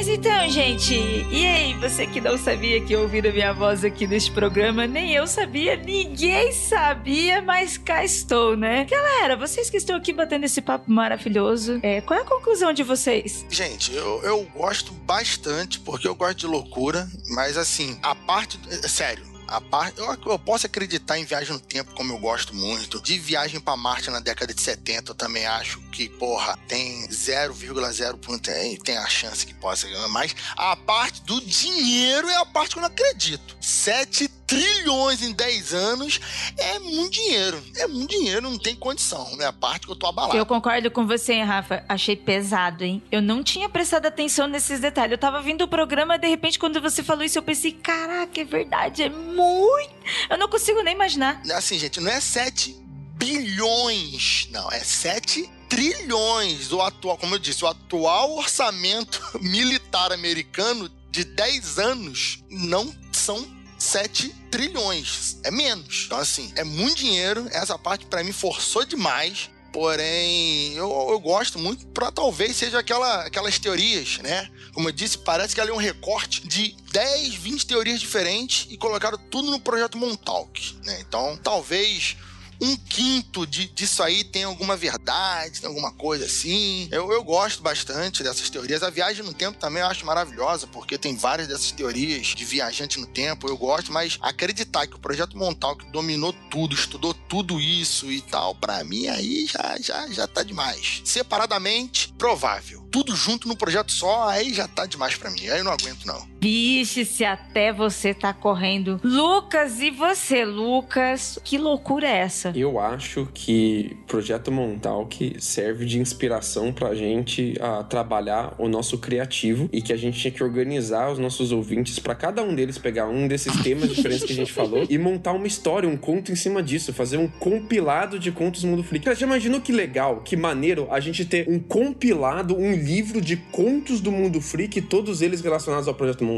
Mas então, gente, e aí, você que não sabia que ouvindo a minha voz aqui neste programa, nem eu sabia, ninguém sabia, mas cá estou, né? Galera, vocês que estão aqui batendo esse papo maravilhoso, é, qual é a conclusão de vocês? Gente, eu, eu gosto bastante, porque eu gosto de loucura, mas assim, a parte. Sério, a parte, eu, eu, posso acreditar em viagem no tempo, como eu gosto muito. De viagem para Marte na década de 70, eu também acho que, porra, tem 0,0. Tem, tem a chance que possa. Mas a parte do dinheiro é a parte que eu não acredito. 7 trilhões em 10 anos é muito dinheiro. É muito dinheiro, não tem condição. É a parte que eu tô abalado. Eu concordo com você, hein, Rafa. Achei pesado, hein? Eu não tinha prestado atenção nesses detalhes. Eu tava vindo o programa, de repente, quando você falou isso, eu pensei, caraca, é verdade, é muito. Eu não consigo nem imaginar. Assim, gente, não é 7 bilhões, não, é 7 trilhões. O atual, como eu disse, o atual orçamento militar americano de 10 anos não são 7 trilhões. É menos. Então, assim, é muito dinheiro. Essa parte, para mim, forçou demais. Porém, eu, eu gosto muito para talvez seja aquela, aquelas teorias, né? Como eu disse, parece que ali é um recorte de 10, 20 teorias diferentes e colocaram tudo no projeto Montauk, né? Então, talvez um quinto de, disso aí tem alguma verdade, tem alguma coisa assim. Eu, eu gosto bastante dessas teorias. A viagem no tempo também eu acho maravilhosa, porque tem várias dessas teorias de viajante no tempo, eu gosto, mas acreditar que o projeto Montauk dominou tudo, estudou tudo isso e tal, para mim aí já, já, já tá demais. Separadamente, provável. Tudo junto no projeto só, aí já tá demais para mim. Aí eu não aguento, não. Vixe, se até você tá correndo. Lucas, e você, Lucas? Que loucura é essa? Eu acho que Projeto Montauk serve de inspiração pra gente a trabalhar o nosso criativo e que a gente tinha que organizar os nossos ouvintes para cada um deles pegar um desses temas diferentes que a gente falou e montar uma história, um conto em cima disso, fazer um compilado de contos Mundo Freak. Cara, já imaginou que legal, que maneiro a gente ter um compilado, um livro de contos do Mundo Freak, todos eles relacionados ao Projeto Montauk?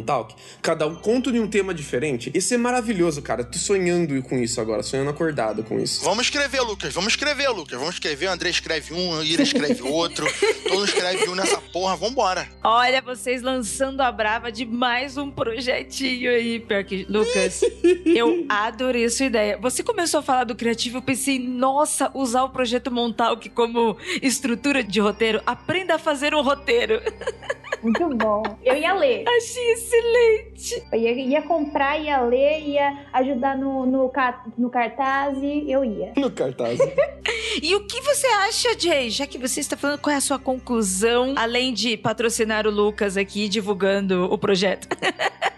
Cada um conto de um tema diferente? Isso é maravilhoso, cara. Tô sonhando com isso agora, sonhando acordado com isso. Vamos escrever, Lucas. Vamos escrever, Lucas. Vamos escrever. O André escreve um, o Ira escreve outro. todo mundo escreve um nessa porra. Vambora. Olha, vocês lançando a brava de mais um projetinho aí, pior que... Lucas, eu adorei sua ideia. Você começou a falar do criativo, eu pensei, nossa, usar o projeto Montauk como estrutura de roteiro. Aprenda a fazer um roteiro. Muito bom. Eu ia ler. Achei excelente. Eu ia, ia comprar, ia ler, ia ajudar no, no, no cartaz e eu ia. No cartaz. E o que você acha, Jay? Já que você está falando, qual é a sua conclusão, além de patrocinar o Lucas aqui divulgando o projeto?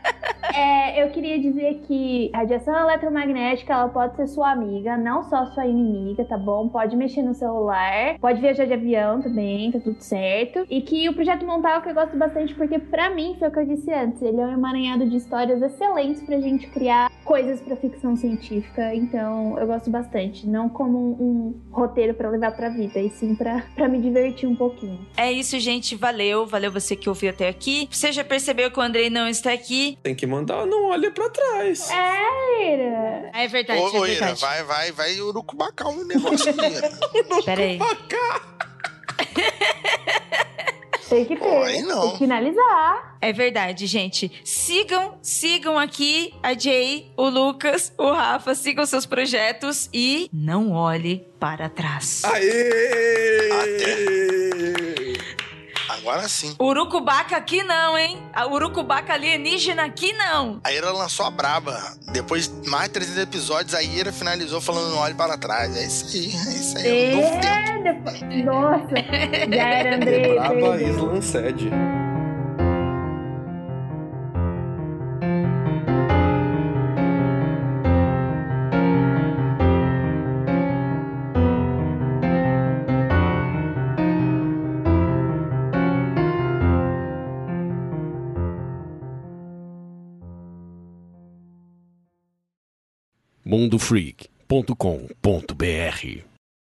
É, eu queria dizer que a radiação eletromagnética ela pode ser sua amiga, não só sua inimiga, tá bom? Pode mexer no celular, pode viajar de avião também, tá tudo certo. E que o projeto Montauk eu gosto bastante porque, pra mim, foi o que eu disse antes, ele é um emaranhado de histórias excelentes pra gente criar coisas pra ficção científica. Então, eu gosto bastante. Não como um, um roteiro pra levar pra vida, e sim pra, pra me divertir um pouquinho. É isso, gente. Valeu. Valeu você que ouviu até aqui. Você já percebeu que o Andrei não está aqui? Tem que mandar, não olha pra trás. Ira, É verdade, Ô, ô é Ira, verdade. vai, vai, vai urucubacar o negócio aqui. Ira. Pera aí. Tem que ter. Pô, aí não. Tem que finalizar. É verdade, gente. Sigam, sigam aqui a Jay, o Lucas, o Rafa, sigam seus projetos e não olhe para trás. Aê! Agora sim. Urucubaca aqui não, hein? A Urucubaca alienígena aqui não. A Ira lançou a braba. Depois de mais de 300 episódios, a Ira finalizou falando não olhe para trás. É isso aí, é isso aí. É um novo tempo. É, depois... Nossa, já era Andrei. Braba. Island Sede. mundofreak.com.br